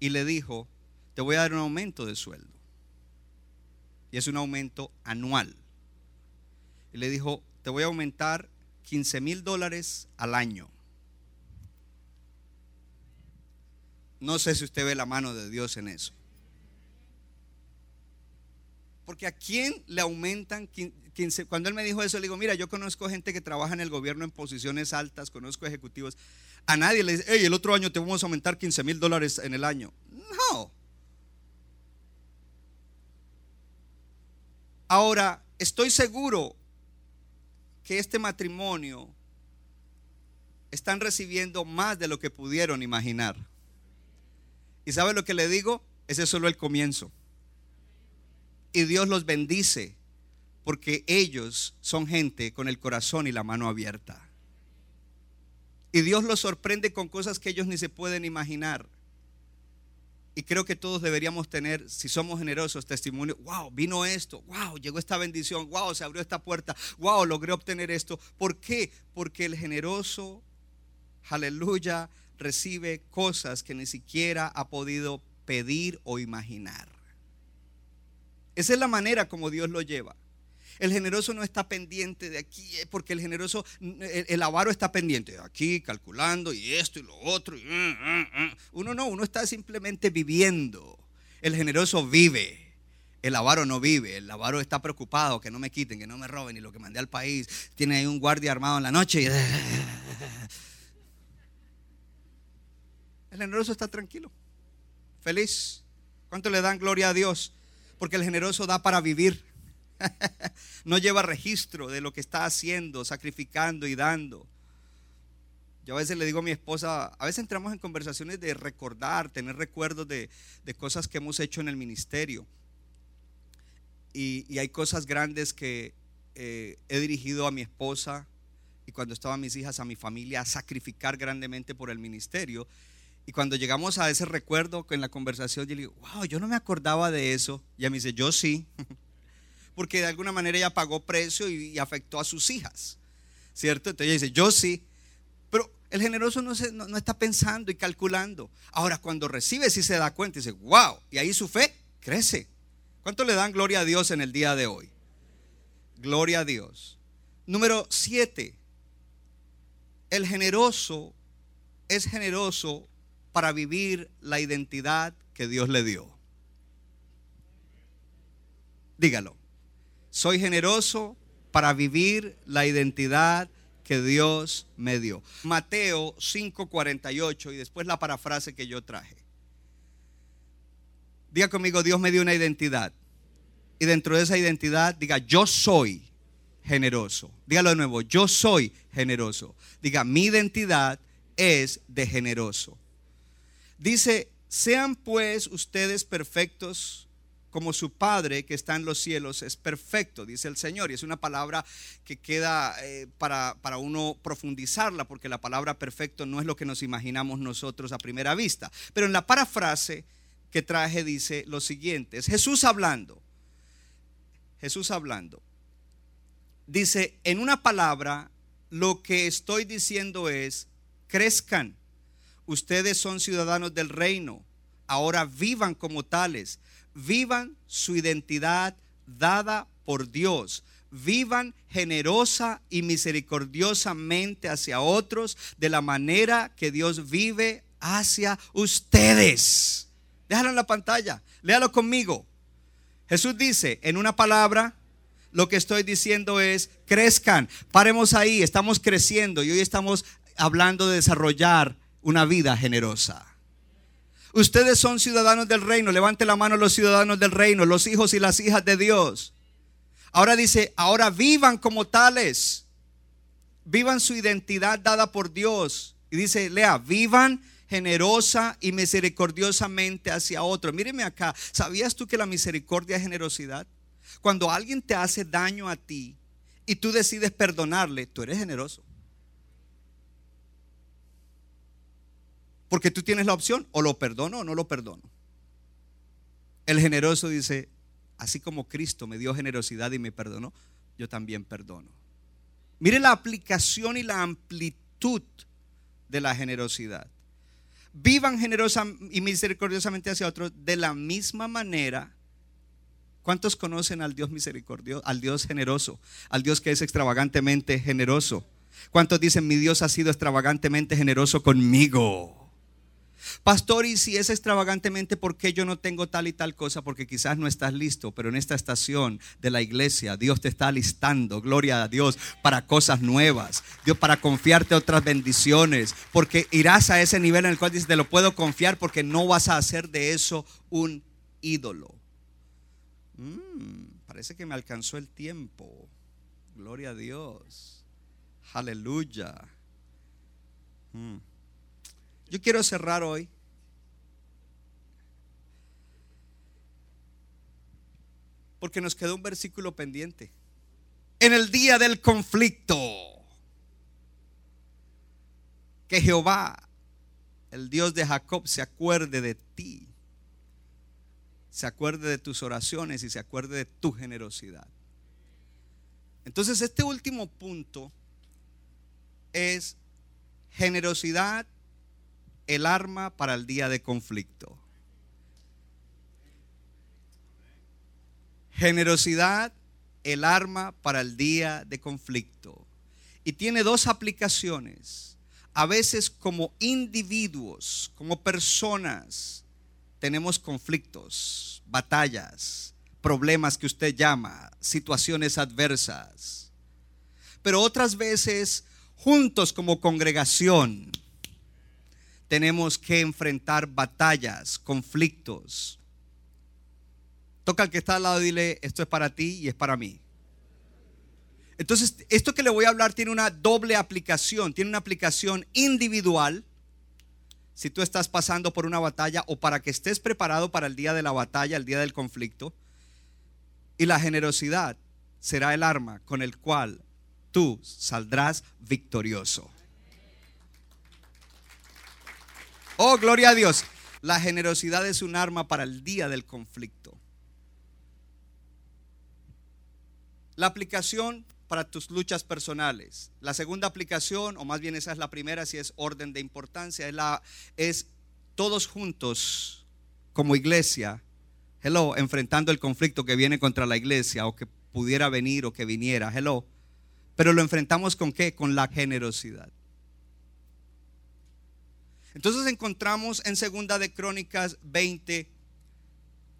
y le dijo, te voy a dar un aumento de sueldo. Y es un aumento anual. Y le dijo, te voy a aumentar 15 mil dólares al año. No sé si usted ve la mano de Dios en eso. Porque a quién le aumentan 15, cuando él me dijo eso, le digo, mira, yo conozco gente que trabaja en el gobierno en posiciones altas, conozco ejecutivos. A nadie le dice, hey, el otro año te vamos a aumentar 15 mil dólares en el año. No. Ahora, estoy seguro que este matrimonio están recibiendo más de lo que pudieron imaginar. ¿Y sabe lo que le digo? Ese es solo el comienzo. Y Dios los bendice porque ellos son gente con el corazón y la mano abierta. Y Dios los sorprende con cosas que ellos ni se pueden imaginar. Y creo que todos deberíamos tener, si somos generosos, testimonio. Wow, vino esto. Wow, llegó esta bendición. Wow, se abrió esta puerta. Wow, logré obtener esto. ¿Por qué? Porque el generoso, aleluya, recibe cosas que ni siquiera ha podido pedir o imaginar. Esa es la manera como Dios lo lleva. El generoso no está pendiente de aquí, eh, porque el generoso, el, avaro está pendiente de aquí, calculando y esto y lo otro. Mm, mm, mm. Uno no, uno está simplemente viviendo. El generoso vive. El avaro no vive, el avaro está preocupado que no me quiten, que no me roben y lo que mandé al país. Tiene ahí un guardia armado en la noche. Y... <laughs> El generoso está tranquilo, feliz. ¿Cuánto le dan gloria a Dios? Porque el generoso da para vivir. <laughs> no lleva registro de lo que está haciendo, sacrificando y dando. Yo a veces le digo a mi esposa, a veces entramos en conversaciones de recordar, tener recuerdos de, cosas que hemos hecho en el ministerio. Y, hay cosas grandes que eh, he dirigido a mi esposa y cuando estaban mis hijas, a mi familia, a sacrificar grandemente por el ministerio. Y cuando llegamos a ese recuerdo en la conversación, yo le digo, wow, yo no me acordaba de eso. Y ella me dice, yo sí. <laughs> porque de alguna manera ella pagó precio y, afectó a sus hijas, ¿cierto? Entonces ella dice, yo sí, pero el generoso no, no, está pensando y calculando. Ahora, cuando recibe, sí se da cuenta y dice, wow, y ahí su fe crece. ¿Cuánto le dan gloria a Dios en el día de hoy? Gloria a Dios. Número siete, el generoso es generoso para vivir la identidad que Dios le dio. Dígalo soy generoso para vivir la identidad que Dios me dio. Mateo 5:48 y después la parafrase que yo traje. Diga conmigo, Dios me dio una identidad. Y dentro de esa identidad diga, yo soy generoso. Dígalo de nuevo, yo soy generoso. Diga, mi identidad es de generoso. Dice, sean pues ustedes perfectos como su Padre que está en los cielos es perfecto, dice el Señor. Y es una palabra que queda eh, para, para uno profundizarla, porque la palabra perfecto no es lo que nos imaginamos nosotros a primera vista. Pero en la parafrase que traje dice lo siguiente, es Jesús hablando. Jesús hablando. Dice, en una palabra, lo que estoy diciendo es, crezcan. Ustedes son ciudadanos del reino. Ahora vivan como tales vivan su identidad dada por Dios. Vivan generosa y misericordiosamente hacia otros de la manera que Dios vive hacia ustedes. Déjalo en la pantalla, léalo conmigo. Jesús dice en una palabra, lo que estoy diciendo es, crezcan, paremos ahí, estamos creciendo y hoy estamos hablando de desarrollar una vida generosa. Ustedes son ciudadanos del reino. Levante la mano los ciudadanos del reino, los hijos y las hijas de Dios. Ahora dice, ahora vivan como tales. Vivan su identidad dada por Dios. Y dice, lea, vivan generosa y misericordiosamente hacia otro. Míreme acá, ¿sabías tú que la misericordia es generosidad? Cuando alguien te hace daño a ti y tú decides perdonarle, tú eres generoso. Porque tú tienes la opción, o lo perdono o no lo perdono. El generoso dice, así como Cristo me dio generosidad y me perdonó, yo también perdono. Mire la aplicación y la amplitud de la generosidad. Vivan generosa y misericordiosamente hacia otros de la misma manera. ¿Cuántos conocen al Dios misericordioso, al Dios generoso, al Dios que es extravagantemente generoso? ¿Cuántos dicen mi Dios ha sido extravagantemente generoso conmigo? Pastor, y si es extravagantemente, ¿por qué yo no tengo tal y tal cosa? Porque quizás no estás listo, pero en esta estación de la iglesia, Dios te está listando, gloria a Dios, para cosas nuevas, Dios para confiarte otras bendiciones, porque irás a ese nivel en el cual dices, te lo puedo confiar porque no vas a hacer de eso un ídolo. Mm, parece que me alcanzó el tiempo. Gloria a Dios. Aleluya. Mm. Yo quiero cerrar hoy. Porque nos quedó un versículo pendiente. En el día del conflicto, que Jehová, el Dios de Jacob, se acuerde de ti, se acuerde de tus oraciones y se acuerde de tu generosidad. Entonces, este último punto es generosidad el arma para el día de conflicto. Generosidad, el arma para el día de conflicto. Y tiene dos aplicaciones. A veces como individuos, como personas, tenemos conflictos, batallas, problemas que usted llama, situaciones adversas. Pero otras veces, juntos como congregación, tenemos que enfrentar batallas, conflictos. Toca al que está al lado y dile, esto es para ti y es para mí. Entonces, esto que le voy a hablar tiene una doble aplicación. Tiene una aplicación individual, si tú estás pasando por una batalla o para que estés preparado para el día de la batalla, el día del conflicto. Y la generosidad será el arma con el cual tú saldrás victorioso. Oh, gloria a Dios. La generosidad es un arma para el día del conflicto. La aplicación para tus luchas personales. La segunda aplicación, o más bien esa es la primera, si es orden de importancia, es, la, es todos juntos como iglesia, hello, enfrentando el conflicto que viene contra la iglesia o que pudiera venir o que viniera, hello. Pero lo enfrentamos con qué? Con la generosidad. Entonces encontramos en Segunda de Crónicas 20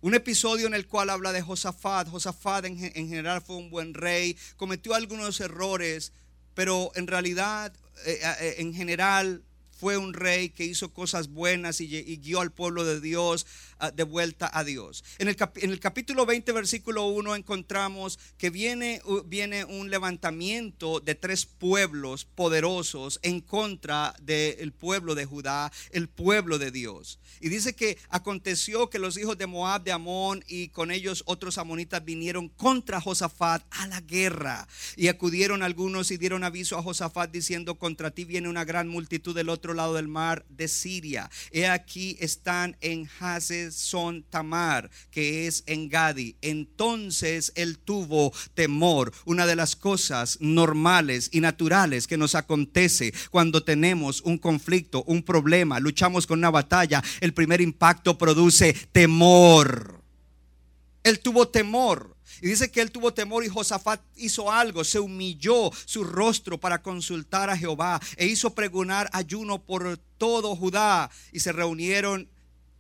un episodio en el cual habla de Josafat. Josafat en, general fue un buen rey, cometió algunos errores, pero en realidad, eh, eh, en general, fue un rey que hizo cosas buenas y, guió al pueblo de Dios uh, de vuelta a Dios. En el, capítulo 20, versículo 1, encontramos que viene, viene un levantamiento de tres pueblos poderosos en contra del pueblo de Judá, el pueblo de Dios. Y dice que aconteció que los hijos de Moab, de Amón y con ellos otros amonitas vinieron contra Josafat a la guerra. Y acudieron algunos y dieron aviso a Josafat diciendo, contra ti viene una gran multitud del otro lado del mar de Siria. He aquí están en Hazeson Tamar, que es en Gadi. Entonces él tuvo temor. Una de las cosas normales y naturales que nos acontece cuando tenemos un conflicto, un problema, luchamos con una batalla, el primer impacto produce temor. Él tuvo temor. Y dice que él tuvo temor y Josafat hizo algo, se humilló su rostro para consultar a Jehová e hizo pregonar ayuno por todo Judá. Y se reunieron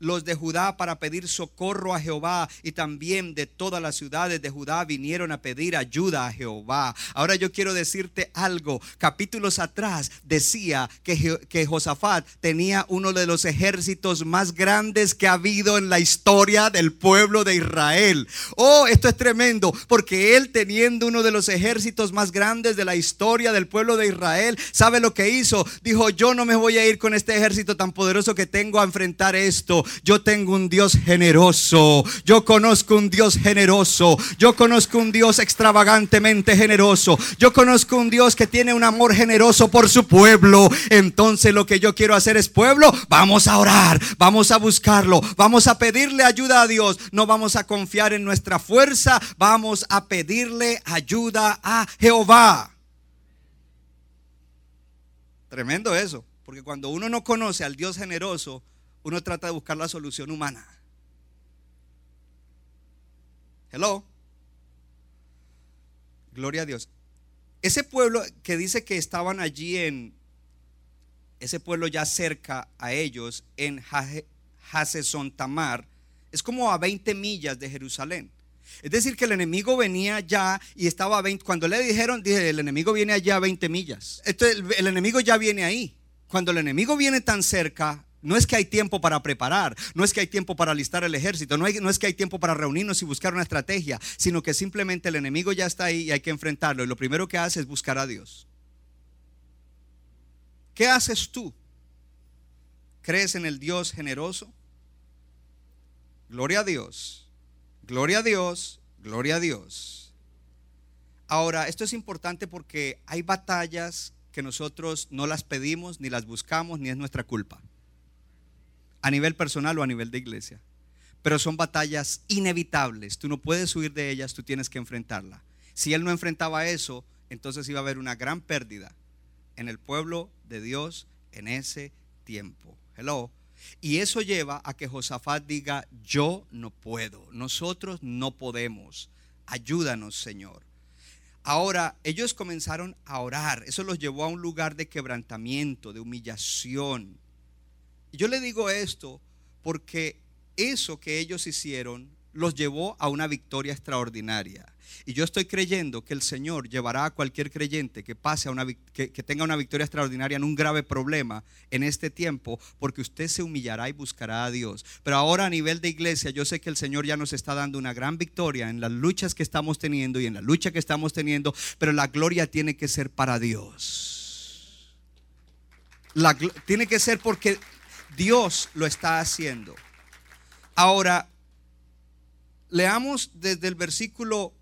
los de Judá para pedir socorro a Jehová y también de todas las ciudades de Judá vinieron a pedir ayuda a Jehová. Ahora yo quiero decirte algo. Capítulos atrás decía que, que Josafat tenía uno de los ejércitos más grandes que ha habido en la historia del pueblo de Israel. Oh, esto es tremendo porque él teniendo uno de los ejércitos más grandes de la historia del pueblo de Israel, ¿sabe lo que hizo? Dijo, yo no me voy a ir con este ejército tan poderoso que tengo a enfrentar esto. Yo tengo un Dios generoso. Yo conozco un Dios generoso. Yo conozco un Dios extravagantemente generoso. Yo conozco un Dios que tiene un amor generoso por su pueblo. Entonces lo que yo quiero hacer es pueblo. Vamos a orar. Vamos a buscarlo. Vamos a pedirle ayuda a Dios. No vamos a confiar en nuestra fuerza. Vamos a pedirle ayuda a Jehová. Tremendo eso. Porque cuando uno no conoce al Dios generoso, uno trata de buscar la solución humana. Hello. Gloria a Dios. Ese pueblo que dice que estaban allí en, ese pueblo ya cerca a ellos, en Hazeson Tamar, es como a 20 millas de Jerusalén. Es decir, que el enemigo venía allá y estaba a 20. Cuando le dijeron, dije, el enemigo viene allá a 20 millas. El, el enemigo ya viene ahí. Cuando el enemigo viene tan cerca, no es que hay tiempo para preparar, no es que hay tiempo para alistar el ejército, no, es que hay tiempo para reunirnos y buscar una estrategia, sino que simplemente el enemigo ya está ahí y hay que enfrentarlo. Y lo primero que hace es buscar a Dios. ¿Qué haces tú? ¿Crees en el Dios generoso? Gloria a Dios, gloria a Dios, gloria a Dios. Ahora, esto es importante porque hay batallas que nosotros no las pedimos, ni las buscamos, ni es nuestra culpa a nivel personal o a nivel de iglesia. Pero son batallas inevitables. Tú no puedes huir de ellas, tú tienes que enfrentarla. Si él no enfrentaba eso, entonces iba a haber una gran pérdida en el pueblo de Dios en ese tiempo. Hello. Y eso lleva a que Josafat diga, yo no puedo, nosotros no podemos, ayúdanos Señor. Ahora, ellos comenzaron a orar, eso los llevó a un lugar de quebrantamiento, de humillación, yo le digo esto porque eso que ellos hicieron los llevó a una victoria extraordinaria. Y yo estoy creyendo que el Señor llevará a cualquier creyente que pase a una que, tenga una victoria extraordinaria en un grave problema en este tiempo, porque usted se humillará y buscará a Dios. Pero ahora a nivel de iglesia, yo sé que el Señor ya nos está dando una gran victoria en las luchas que estamos teniendo y en la lucha que estamos teniendo, pero la gloria tiene que ser para Dios. La, tiene que ser porque Dios lo está haciendo. Ahora, leamos desde el versículo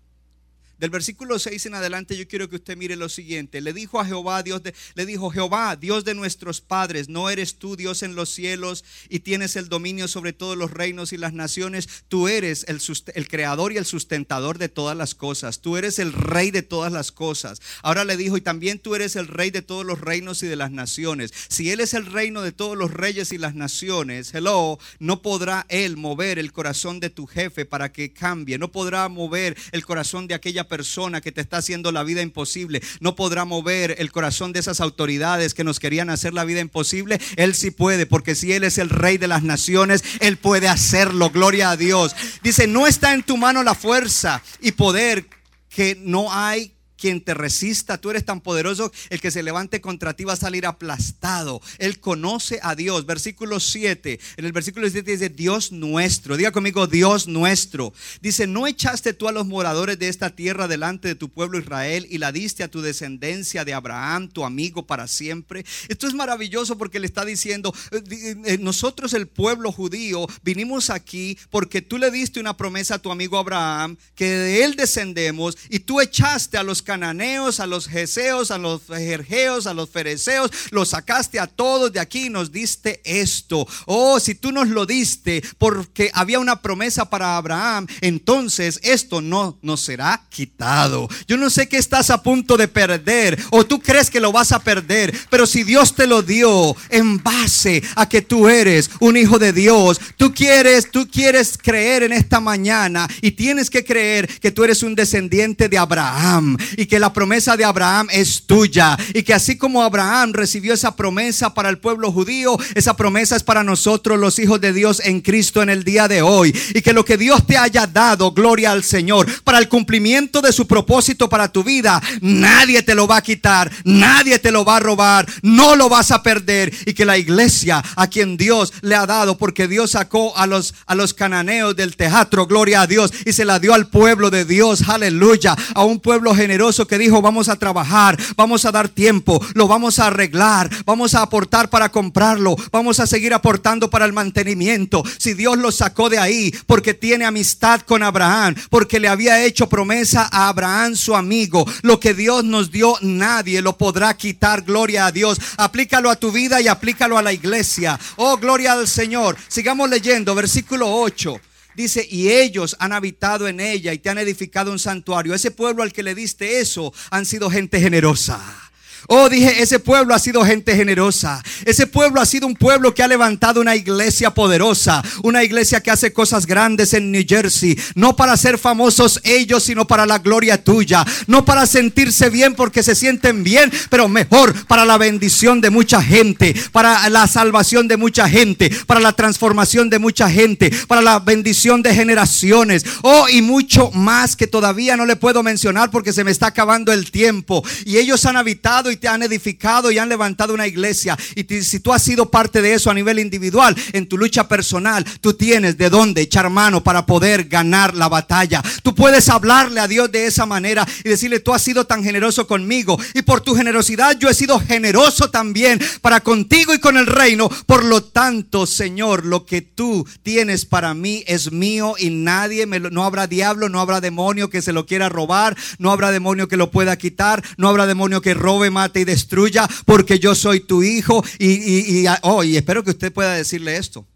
del versículo 6 en adelante yo quiero que usted mire lo siguiente. Le dijo a Jehová, Dios de, le dijo, Jehová, Dios de nuestros padres, ¿no eres tú Dios en los cielos y tienes el dominio sobre todos los reinos y las naciones? Tú eres el, el creador y el sustentador de todas las cosas. Tú eres el rey de todas las cosas. Ahora le dijo, y también tú eres el rey de todos los reinos y de las naciones. Si Él es el reino de todos los reyes y las naciones, hello, no podrá Él mover el corazón de tu jefe para que cambie. No podrá mover el corazón de aquella persona que te está haciendo la vida imposible no podrá mover el corazón de esas autoridades que nos querían hacer la vida imposible. Él sí puede, porque si Él es el rey de las naciones, Él puede hacerlo. Gloria a Dios. Dice, no está en tu mano la fuerza y poder que no hay quien te resista. Tú eres tan poderoso, el que se levante contra ti va a salir aplastado. Él conoce a Dios. Versículo 7. En el versículo 7 dice, Dios nuestro. Diga conmigo, Dios nuestro. Dice, ¿no echaste tú a los moradores de esta tierra delante de tu pueblo Israel y la diste a tu descendencia de Abraham, tu amigo para siempre? Esto es maravilloso porque le está diciendo, eh, nosotros el pueblo judío vinimos aquí porque tú le diste una promesa a tu amigo Abraham, que de él descendemos, y tú echaste a los cananeos, a los geseos, a los jerjeos, a los fereceos, los sacaste a todos de aquí y nos diste esto. Oh, si tú nos lo diste porque había una promesa para Abraham, entonces esto no nos será quitado. Yo no sé qué estás a punto de perder o tú crees que lo vas a perder, pero si Dios te lo dio en base a que tú eres un hijo de Dios, tú quieres, tú quieres creer en esta mañana y tienes que creer que tú eres un descendiente de Abraham y que la promesa de Abraham es tuya. Y que así como Abraham recibió esa promesa para el pueblo judío, esa promesa es para nosotros los hijos de Dios en Cristo en el día de hoy. Y que lo que Dios te haya dado, gloria al Señor, para el cumplimiento de su propósito para tu vida, nadie te lo va a quitar, nadie te lo va a robar, no lo vas a perder. Y que la iglesia a quien Dios le ha dado porque Dios sacó a los a los cananeos del teatro, gloria a Dios, y se la dio al pueblo de Dios, aleluya, a un pueblo generoso que dijo, vamos a trabajar, vamos a dar tiempo, lo vamos a arreglar, vamos a aportar para comprarlo, vamos a seguir aportando para el mantenimiento. Si Dios lo sacó de ahí porque tiene amistad con Abraham, porque le había hecho promesa a Abraham su amigo, lo que Dios nos dio nadie lo podrá quitar, gloria a Dios. Aplícalo a tu vida y aplícalo a la iglesia. Oh, gloria al Señor. Sigamos leyendo, versículo 8. Dice, y ellos han habitado en ella y te han edificado un santuario. Ese pueblo al que le diste eso han sido gente generosa. Oh, dije, ese pueblo ha sido gente generosa. Ese pueblo ha sido un pueblo que ha levantado una iglesia poderosa. Una iglesia que hace cosas grandes en New Jersey. No para ser famosos ellos, sino para la gloria tuya. No para sentirse bien porque se sienten bien, pero mejor para la bendición de mucha gente. Para la salvación de mucha gente. Para la transformación de mucha gente. Para la bendición de generaciones. Oh, y mucho más que todavía no le puedo mencionar porque se me está acabando el tiempo. Y ellos han habitado y te han edificado y han levantado una iglesia. Y si tú has sido parte de eso a nivel individual, en tu lucha personal, tú tienes de dónde echar mano para poder ganar la batalla. Tú puedes hablarle a Dios de esa manera y decirle, tú has sido tan generoso conmigo y por tu generosidad yo he sido generoso también para contigo y con el reino. Por lo tanto, Señor, lo que tú tienes para mí es mío y nadie me lo, no habrá diablo, no habrá demonio que se lo quiera robar, no habrá demonio que lo pueda quitar, no habrá demonio que robe, mate y destruya, porque yo soy tu hijo. Y, y, oh, y espero que usted pueda decirle esto.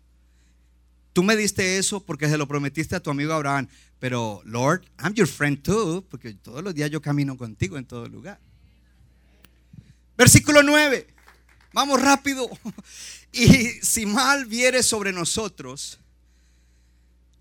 Tú me diste eso porque se lo prometiste a tu amigo Abraham. Pero, Lord, I'm your friend too, porque todos los días yo camino contigo en todo lugar. Versículo 9. Vamos rápido. <laughs> Y si mal viere sobre nosotros,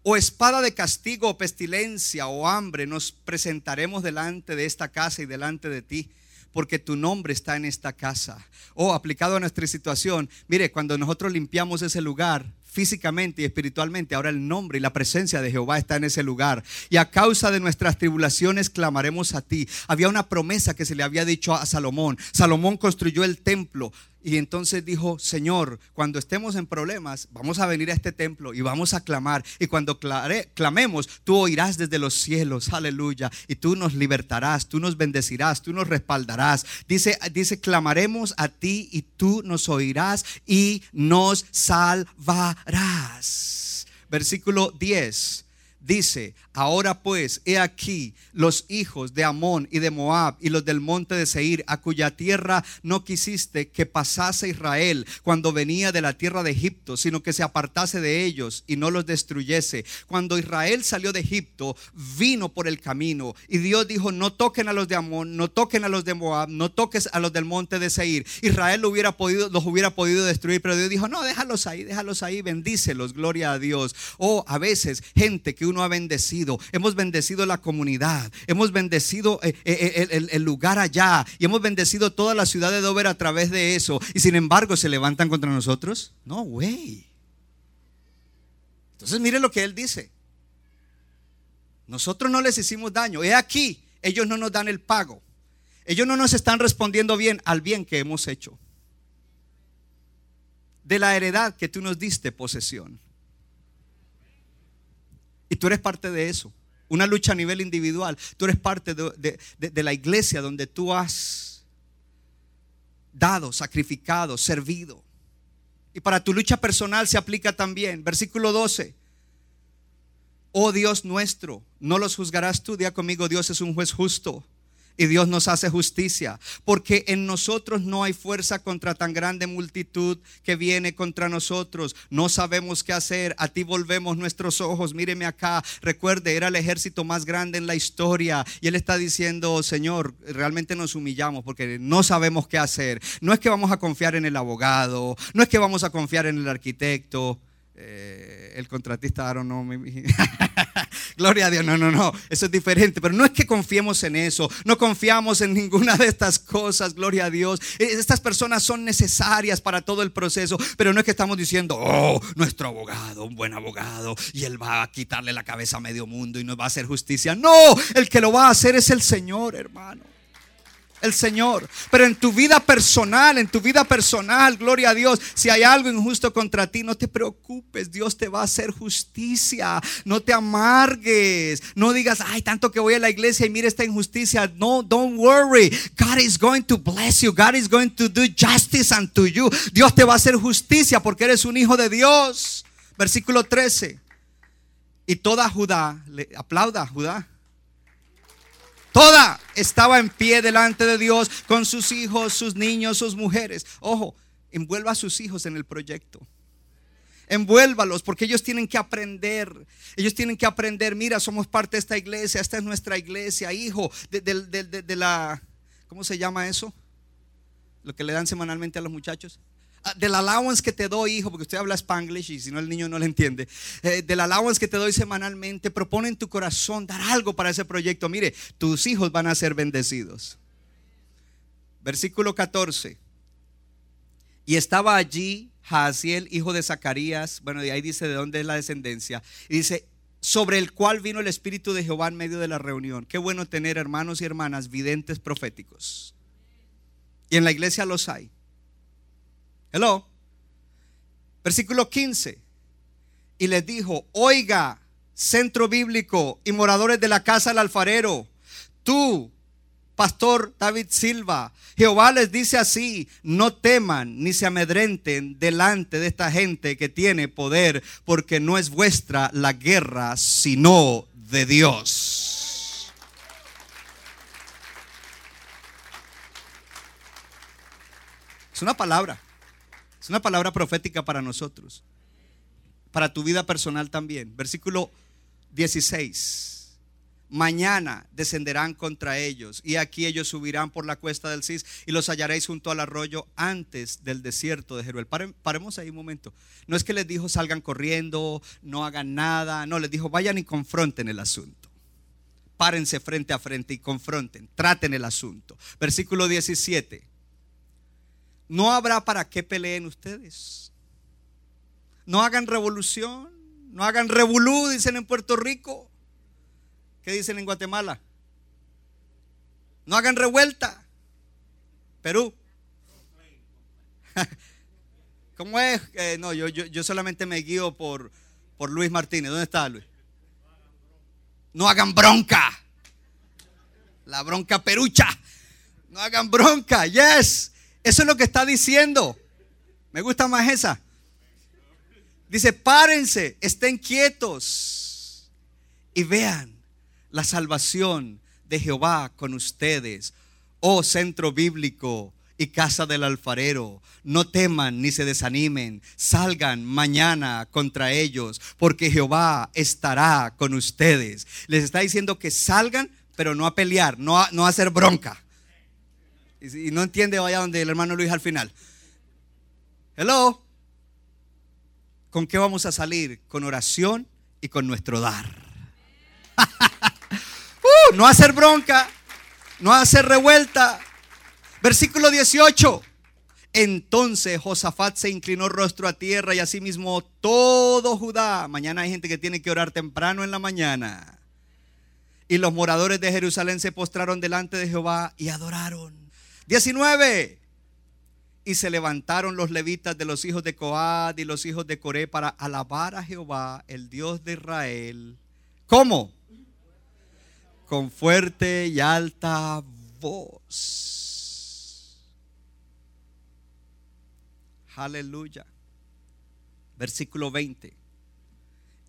o espada de castigo, o pestilencia, o hambre, nos presentaremos delante de esta casa y delante de ti porque tu nombre está en esta casa. O oh, aplicado a nuestra situación, mire, cuando nosotros limpiamos ese lugar, físicamente y espiritualmente, ahora el nombre y la presencia de Jehová está en ese lugar. Y a causa de nuestras tribulaciones clamaremos a ti. Había una promesa que se le había dicho a Salomón. Salomón construyó el templo. Y entonces dijo, Señor, cuando estemos en problemas, vamos a venir a este templo y vamos a clamar. Y cuando clamemos, tú oirás desde los cielos, aleluya. Y tú nos libertarás, tú nos bendecirás, tú nos respaldarás. Dice, dice, clamaremos a ti y tú nos oirás y nos salvarás. Versículo 10 dice, ahora pues, he aquí los hijos de Amón y de Moab y los del monte de Seir, a cuya tierra no quisiste que pasase Israel cuando venía de la tierra de Egipto, sino que se apartase de ellos y no los destruyese. Cuando Israel salió de Egipto, vino por el camino y Dios dijo, no toquen a los de Amón, no toquen a los de Moab, no toques a los del monte de Seir. Israel lo hubiera podido, los hubiera podido destruir, pero Dios dijo, no, déjalos ahí, déjalos ahí, bendícelos, gloria a Dios. O a veces gente que uno ha bendecido. Hemos bendecido la comunidad, hemos bendecido eh, eh, eh, el, lugar allá y hemos bendecido toda la ciudad de Dover a través de eso. Y sin embargo, ¿se levantan contra nosotros? No, güey. Entonces, mire lo que él dice. Nosotros no les hicimos daño. He aquí, ellos no nos dan el pago. Ellos no nos están respondiendo bien al bien que hemos hecho. De la heredad que tú nos diste posesión. Y tú eres parte de eso. Una lucha a nivel individual. Tú eres parte de, la iglesia donde tú has dado, sacrificado, servido. Y para tu lucha personal se aplica también. Versículo 12. Oh Dios nuestro, no los juzgarás tú. Día conmigo, Dios es un juez justo y Dios nos hace justicia, porque en nosotros no hay fuerza contra tan grande multitud que viene contra nosotros. No sabemos qué hacer, a ti volvemos nuestros ojos, míreme acá, recuerde, era el ejército más grande en la historia y él está diciendo, Señor, realmente nos humillamos porque no sabemos qué hacer. No es que vamos a confiar en el abogado, no es que vamos a confiar en el arquitecto. Eh, el contratista, don't know, <laughs> Gloria a Dios, no, no, no, eso es diferente, pero no es que confiemos en eso, no confiamos en ninguna de estas cosas, gloria a Dios. E, estas personas son necesarias para todo el proceso, pero no es que estamos diciendo, oh, nuestro abogado, un buen abogado, y él va a quitarle la cabeza a medio mundo y nos va a hacer justicia. No, el que lo va a hacer es el Señor, hermano el Señor. Pero en tu vida personal, en tu vida personal, gloria a Dios, si hay algo injusto contra ti, no te preocupes, Dios te va a hacer justicia. No te amargues, no digas, ay, tanto que voy a la iglesia y mira esta injusticia. No, don't worry. God is going to bless you. God is going to do justice unto you. Dios te va a hacer justicia porque eres un hijo de Dios. Versículo 13. Y toda Judá, le, aplauda Judá Toda estaba en pie delante de Dios con sus hijos, sus niños, sus mujeres. Ojo, envuelva a sus hijos en el proyecto. Envuélvalos porque ellos tienen que aprender. Ellos tienen que aprender, mira, somos parte de esta iglesia, esta es nuestra iglesia, hijo, de, de la, ¿cómo se llama eso? Lo que le dan semanalmente a los muchachos. Ah, del allowance que te doy, hijo, porque usted habla spanglish y si no el niño no le entiende, eh, del allowance que te doy semanalmente, propone en tu corazón dar algo para ese proyecto. Mire, tus hijos van a ser bendecidos. Versículo 14. Y estaba allí Jaasiel, hijo de Zacarías, bueno, de ahí dice de dónde es la descendencia, y dice, sobre el cual vino el Espíritu de Jehová en medio de la reunión. Qué bueno tener hermanos y hermanas videntes proféticos. Y en la iglesia los hay. Hello. Versículo 15. Y les dijo, oiga, centro bíblico y moradores de la casa del alfarero, tú, pastor David Silva, Jehová les dice así, no teman ni se amedrenten delante de esta gente que tiene poder, porque no es vuestra la guerra, sino de Dios. Es una palabra. Es una palabra profética para nosotros. Para tu vida personal también. Versículo 16. Mañana descenderán contra ellos y aquí ellos subirán por la cuesta del Cis y los hallaréis junto al arroyo antes del desierto de Jeruel. paremos ahí un momento. No es que les dijo salgan corriendo, no hagan nada. No, les dijo vayan y confronten el asunto. Párense frente a frente y confronten, traten el asunto. Versículo 17 no habrá para qué peleen ustedes. No hagan revolución, no hagan revolú, dicen en Puerto Rico. ¿Qué dicen en Guatemala? No hagan revuelta. Perú. <laughs> ¿Cómo es? Eh, no, yo, yo, yo, solamente me guío por, por Luis Martínez. ¿Dónde está Luis? No hagan bronca. La bronca perucha. No hagan bronca. Yes. Eso es lo que está diciendo. Me gusta más esa. Dice, párense, estén quietos y vean la salvación de Jehová con ustedes. Oh centro bíblico y casa del alfarero, no teman ni se desanimen, salgan mañana contra ellos, porque Jehová estará con ustedes. Les está diciendo que salgan, pero no a pelear, no a, no a hacer bronca. Y no entiende, vaya donde el hermano Luis al final. Hello. ¿Con qué vamos a salir? Con oración y con nuestro dar. <laughs> Uh, no hacer bronca, no hacer revuelta. Versículo 18. Entonces Josafat se inclinó rostro a tierra y asimismo todo Judá. Mañana hay gente que tiene que orar temprano en la mañana Y los moradores de Jerusalén se postraron delante de Jehová y adoraron. 19. Y se levantaron los levitas de los hijos de Coad y los hijos de Coré para alabar a Jehová, el Dios de Israel. ¿Cómo? Con fuerte y alta voz. Aleluya. Versículo 20.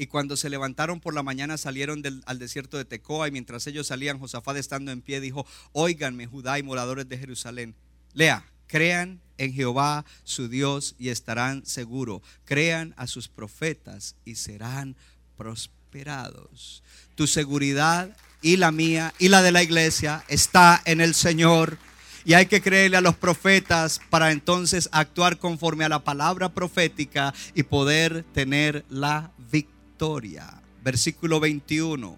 Y cuando se levantaron por la mañana salieron al desierto de Tecoa y mientras ellos salían, Josafat estando en pie dijo, oíganme Judá y moradores de Jerusalén. Lea, crean en Jehová su Dios y estarán seguros. Crean a sus profetas y serán prosperados. Tu seguridad y la mía y la de la iglesia está en el Señor. Y hay que creerle a los profetas para entonces actuar conforme a la palabra profética y poder tener la victoria. Versículo 21.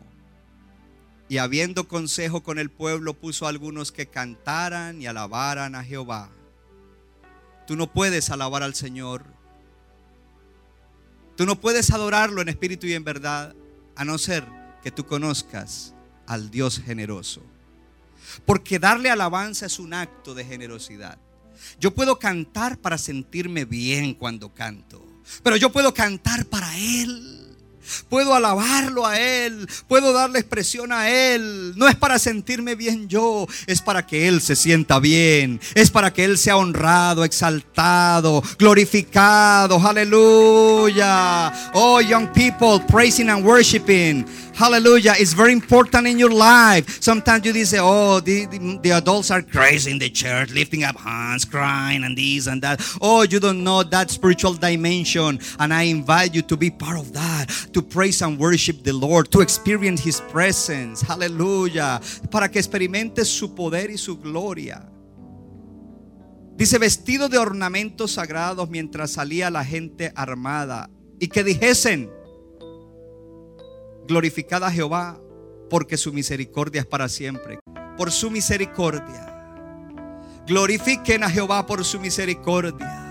Y habiendo consejo con el pueblo, puso a algunos que cantaran y alabaran a Jehová. Tú no puedes alabar al Señor. Tú no puedes adorarlo en espíritu y en verdad, a no ser que tú conozcas al Dios generoso. Porque darle alabanza es un acto de generosidad. Yo puedo cantar para sentirme bien cuando canto, pero yo puedo cantar para Él. Puedo alabarlo a Él, puedo darle expresión a Él. No es para sentirme bien yo, es para que Él se sienta bien. Es para que Él sea honrado, exaltado, glorificado. Aleluya. Oh, young people, praising and worshiping. Hallelujah. It's very important in your life. Sometimes you say, oh, the, the, the, adults are crazy in the church, lifting up hands, crying, and this and that. Oh, you don't know that spiritual dimension. And I invite you to be part of that, to praise and worship the Lord, to experience His presence. Hallelujah. Para que experimentes su poder y su gloria. Dice, vestido de ornamentos sagrados mientras salía la gente armada. Y que dijesen, glorificad a Jehová, porque su misericordia es para siempre. Por su misericordia. Glorifiquen a Jehová por su misericordia.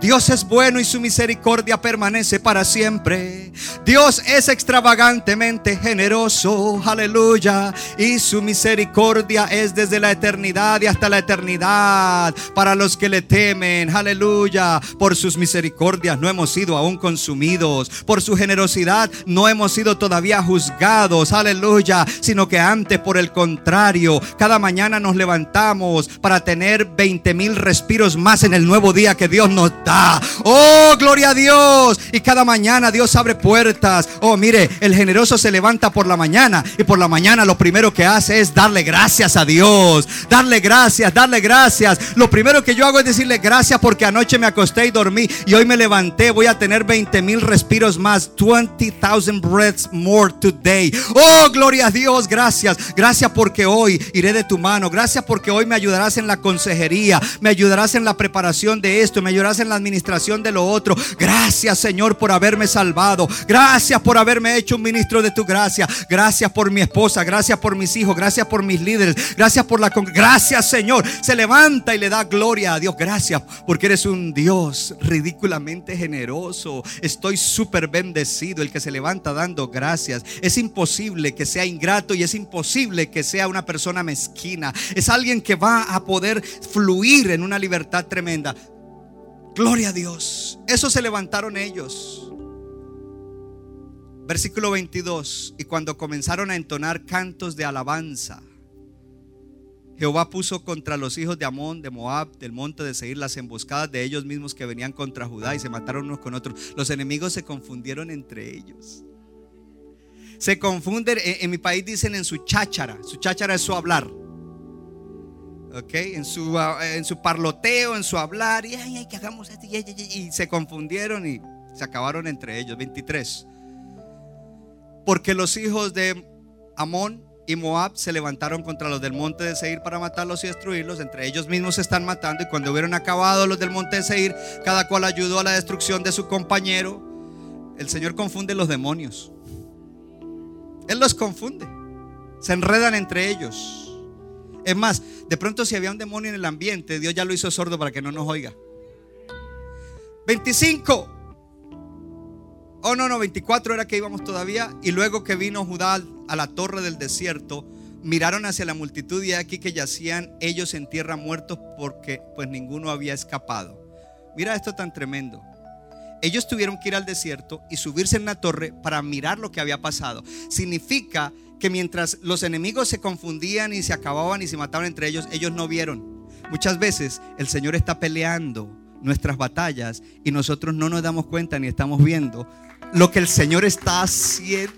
Dios es bueno y su misericordia permanece para siempre. Dios es extravagantemente generoso, aleluya. Y su misericordia es desde la eternidad y hasta la eternidad para los que le temen, aleluya. Por sus misericordias no hemos sido aún consumidos. Por su generosidad no hemos sido todavía juzgados, aleluya. Sino que antes, por el contrario, cada mañana nos levantamos para tener 20 mil respiros más en el nuevo día que Dios nos da. Oh, gloria a Dios. Y cada mañana Dios abre puertas. Oh, mire, el generoso se levanta por la mañana y por la mañana lo primero que hace es darle gracias a Dios. Darle gracias, darle gracias. Lo primero que yo hago es decirle gracias porque anoche me acosté y dormí y hoy me levanté. Voy a tener 20 mil respiros más. 20,000 breaths more today. Oh, gloria a Dios. Gracias. Gracias porque hoy iré de tu mano. Gracias porque hoy me ayudarás en la consejería. Me ayudarás en la preparación de esto. Me ayudarás en la administración de lo otro. Gracias Señor por haberme salvado. Gracias por haberme hecho un ministro de tu gracia. Gracias por mi esposa. Gracias por mis hijos. Gracias por mis líderes. Gracias por la... Gracias Señor. Se levanta y le da gloria a Dios. Gracias porque eres un Dios ridículamente generoso. Estoy súper bendecido. El que se levanta dando gracias. Es imposible que sea ingrato y es imposible que sea una persona mezquina. Es alguien que va a poder fluir en una libertad tremenda. Gloria a Dios. Eso se levantaron ellos. Versículo 22. Y cuando comenzaron a entonar cantos de alabanza, Jehová puso contra los hijos de Amón, de Moab, del monte de Seir, las emboscadas de ellos mismos que venían contra Judá y se mataron unos con otros. Los enemigos se confundieron entre ellos. Se confunden, en, mi país dicen en su cháchara. Su cháchara es su hablar. En su, en su parloteo, en su hablar, y, ay, que hagamos esto, y, y, se confundieron y se acabaron entre ellos. 23. Porque los hijos de Amón y Moab se levantaron contra los del monte de Seir para matarlos y destruirlos. Entre ellos mismos se están matando. Y cuando hubieron acabado los del monte de Seir, cada cual ayudó a la destrucción de su compañero. El Señor confunde los demonios. Él los confunde. Se enredan entre ellos. Es más, de pronto si había un demonio en el ambiente, Dios ya lo hizo sordo para que no nos oiga. 25. Oh, no, no, 24 era que íbamos todavía. Y luego que vino Judá a la torre del desierto, miraron hacia la multitud y aquí que yacían ellos en tierra muertos porque pues ninguno había escapado. Mira esto tan tremendo. Ellos tuvieron que ir al desierto y subirse en la torre para mirar lo que había pasado. Significa que mientras los enemigos se confundían y se acababan y se mataban entre ellos, ellos no vieron. Muchas veces el Señor está peleando nuestras batallas y nosotros no nos damos cuenta ni estamos viendo lo que el Señor está haciendo.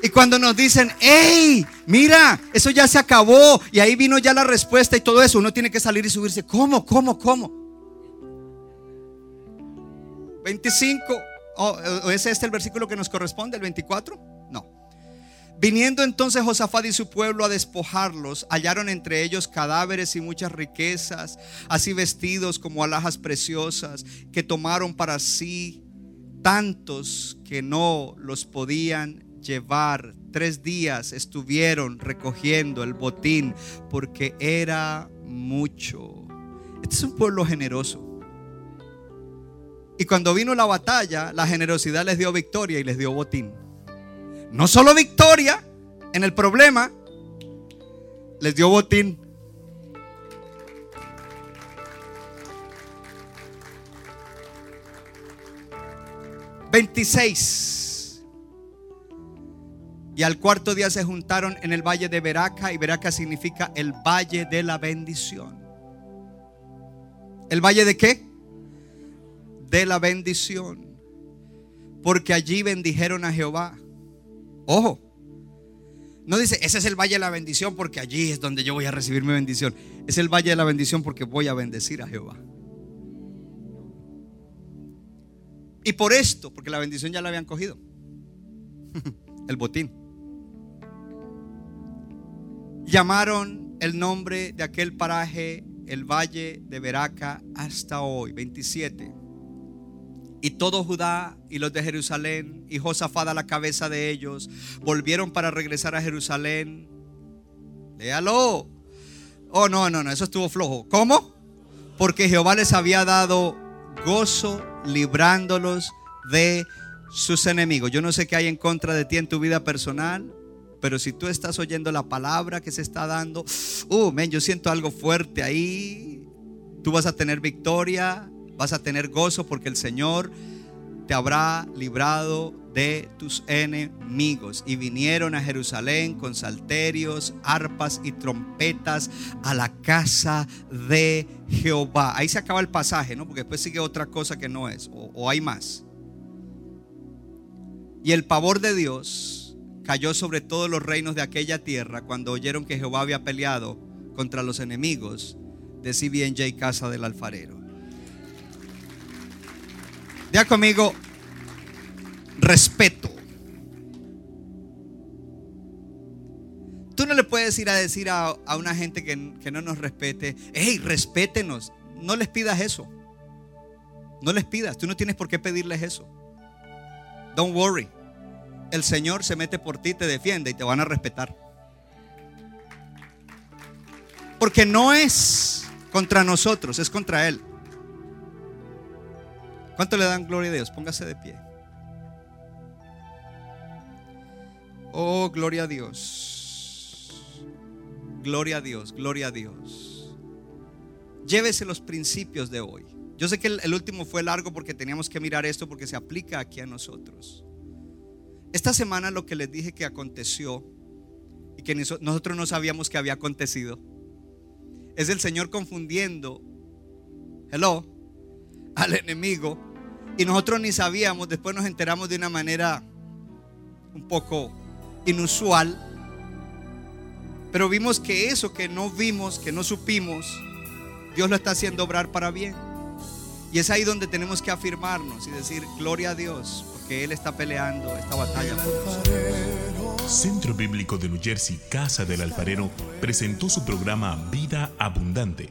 Y cuando nos dicen, hey, mira, eso ya se acabó y ahí vino ya la respuesta y todo eso, uno tiene que salir y subirse. ¿Cómo? ¿Cómo? ¿Cómo? 25. ¿O es este el versículo que nos corresponde, el 24? No. Viniendo entonces Josafat y su pueblo a despojarlos, hallaron entre ellos cadáveres y muchas riquezas, así vestidos como alhajas preciosas, que tomaron para sí tantos que no los podían llevar. Tres días estuvieron recogiendo el botín porque era mucho. Este es un pueblo generoso. Y cuando vino la batalla, la generosidad les dio victoria y les dio botín. No solo victoria en el problema, les dio botín. Veintiséis. Y al cuarto día se juntaron en el valle de Beraca y Beraca significa el valle de la bendición. ¿El valle de qué? De la bendición. Porque allí bendijeron a Jehová. Ojo. No dice, ese es el valle de la bendición porque allí es donde yo voy a recibir mi bendición. Es el valle de la bendición porque voy a bendecir a Jehová. Y por esto, porque la bendición ya la habían cogido. <laughs> el botín. Llamaron el nombre de aquel paraje el valle de Beraca hasta hoy, 27. Y todo Judá y los de Jerusalén y Josafat a la cabeza de ellos volvieron para regresar a Jerusalén. Léalo. Oh, no, no, no, eso estuvo flojo. ¿Cómo? Porque Jehová les había dado gozo librándolos de sus enemigos. Yo no sé qué hay en contra de ti en tu vida personal, pero si tú estás oyendo la palabra que se está dando, uh, men, yo siento algo fuerte ahí. Tú vas a tener victoria, vas a tener gozo porque el Señor te habrá librado de tus enemigos. Y vinieron a Jerusalén con salterios, arpas y trompetas a la casa de Jehová. Ahí se acaba el pasaje, ¿no? Porque después sigue otra cosa que no es, o, hay más. Y el pavor de Dios cayó sobre todos los reinos de aquella tierra cuando oyeron que Jehová había peleado contra los enemigos de CBNJ casa del alfarero. Ya conmigo, respeto. Tú no le puedes ir a decir a, a una gente que, que, no nos respete, hey, respétenos. No les pidas eso. No les pidas. Tú no tienes por qué pedirles eso. Don't worry. El Señor se mete por ti, te defiende y te van a respetar. Porque no es contra nosotros, es contra Él. ¿Cuánto le dan gloria a Dios? Póngase de pie. Oh, gloria a Dios. Gloria a Dios, gloria a Dios. Llévese los principios de hoy. Yo sé que el, último fue largo porque teníamos que mirar esto porque se aplica aquí a nosotros. Esta semana lo que les dije que aconteció y que nosotros no sabíamos que había acontecido es el Señor confundiendo, hello, al enemigo y nosotros ni sabíamos, después nos enteramos de una manera un poco inusual, pero vimos que eso que no vimos, que no supimos, Dios lo está haciendo obrar para bien. Y es ahí donde tenemos que afirmarnos y decir, gloria a Dios, porque Él está peleando esta batalla por nosotros. Centro Bíblico de New Jersey, Casa del Alfarero, presentó su programa Vida Abundante.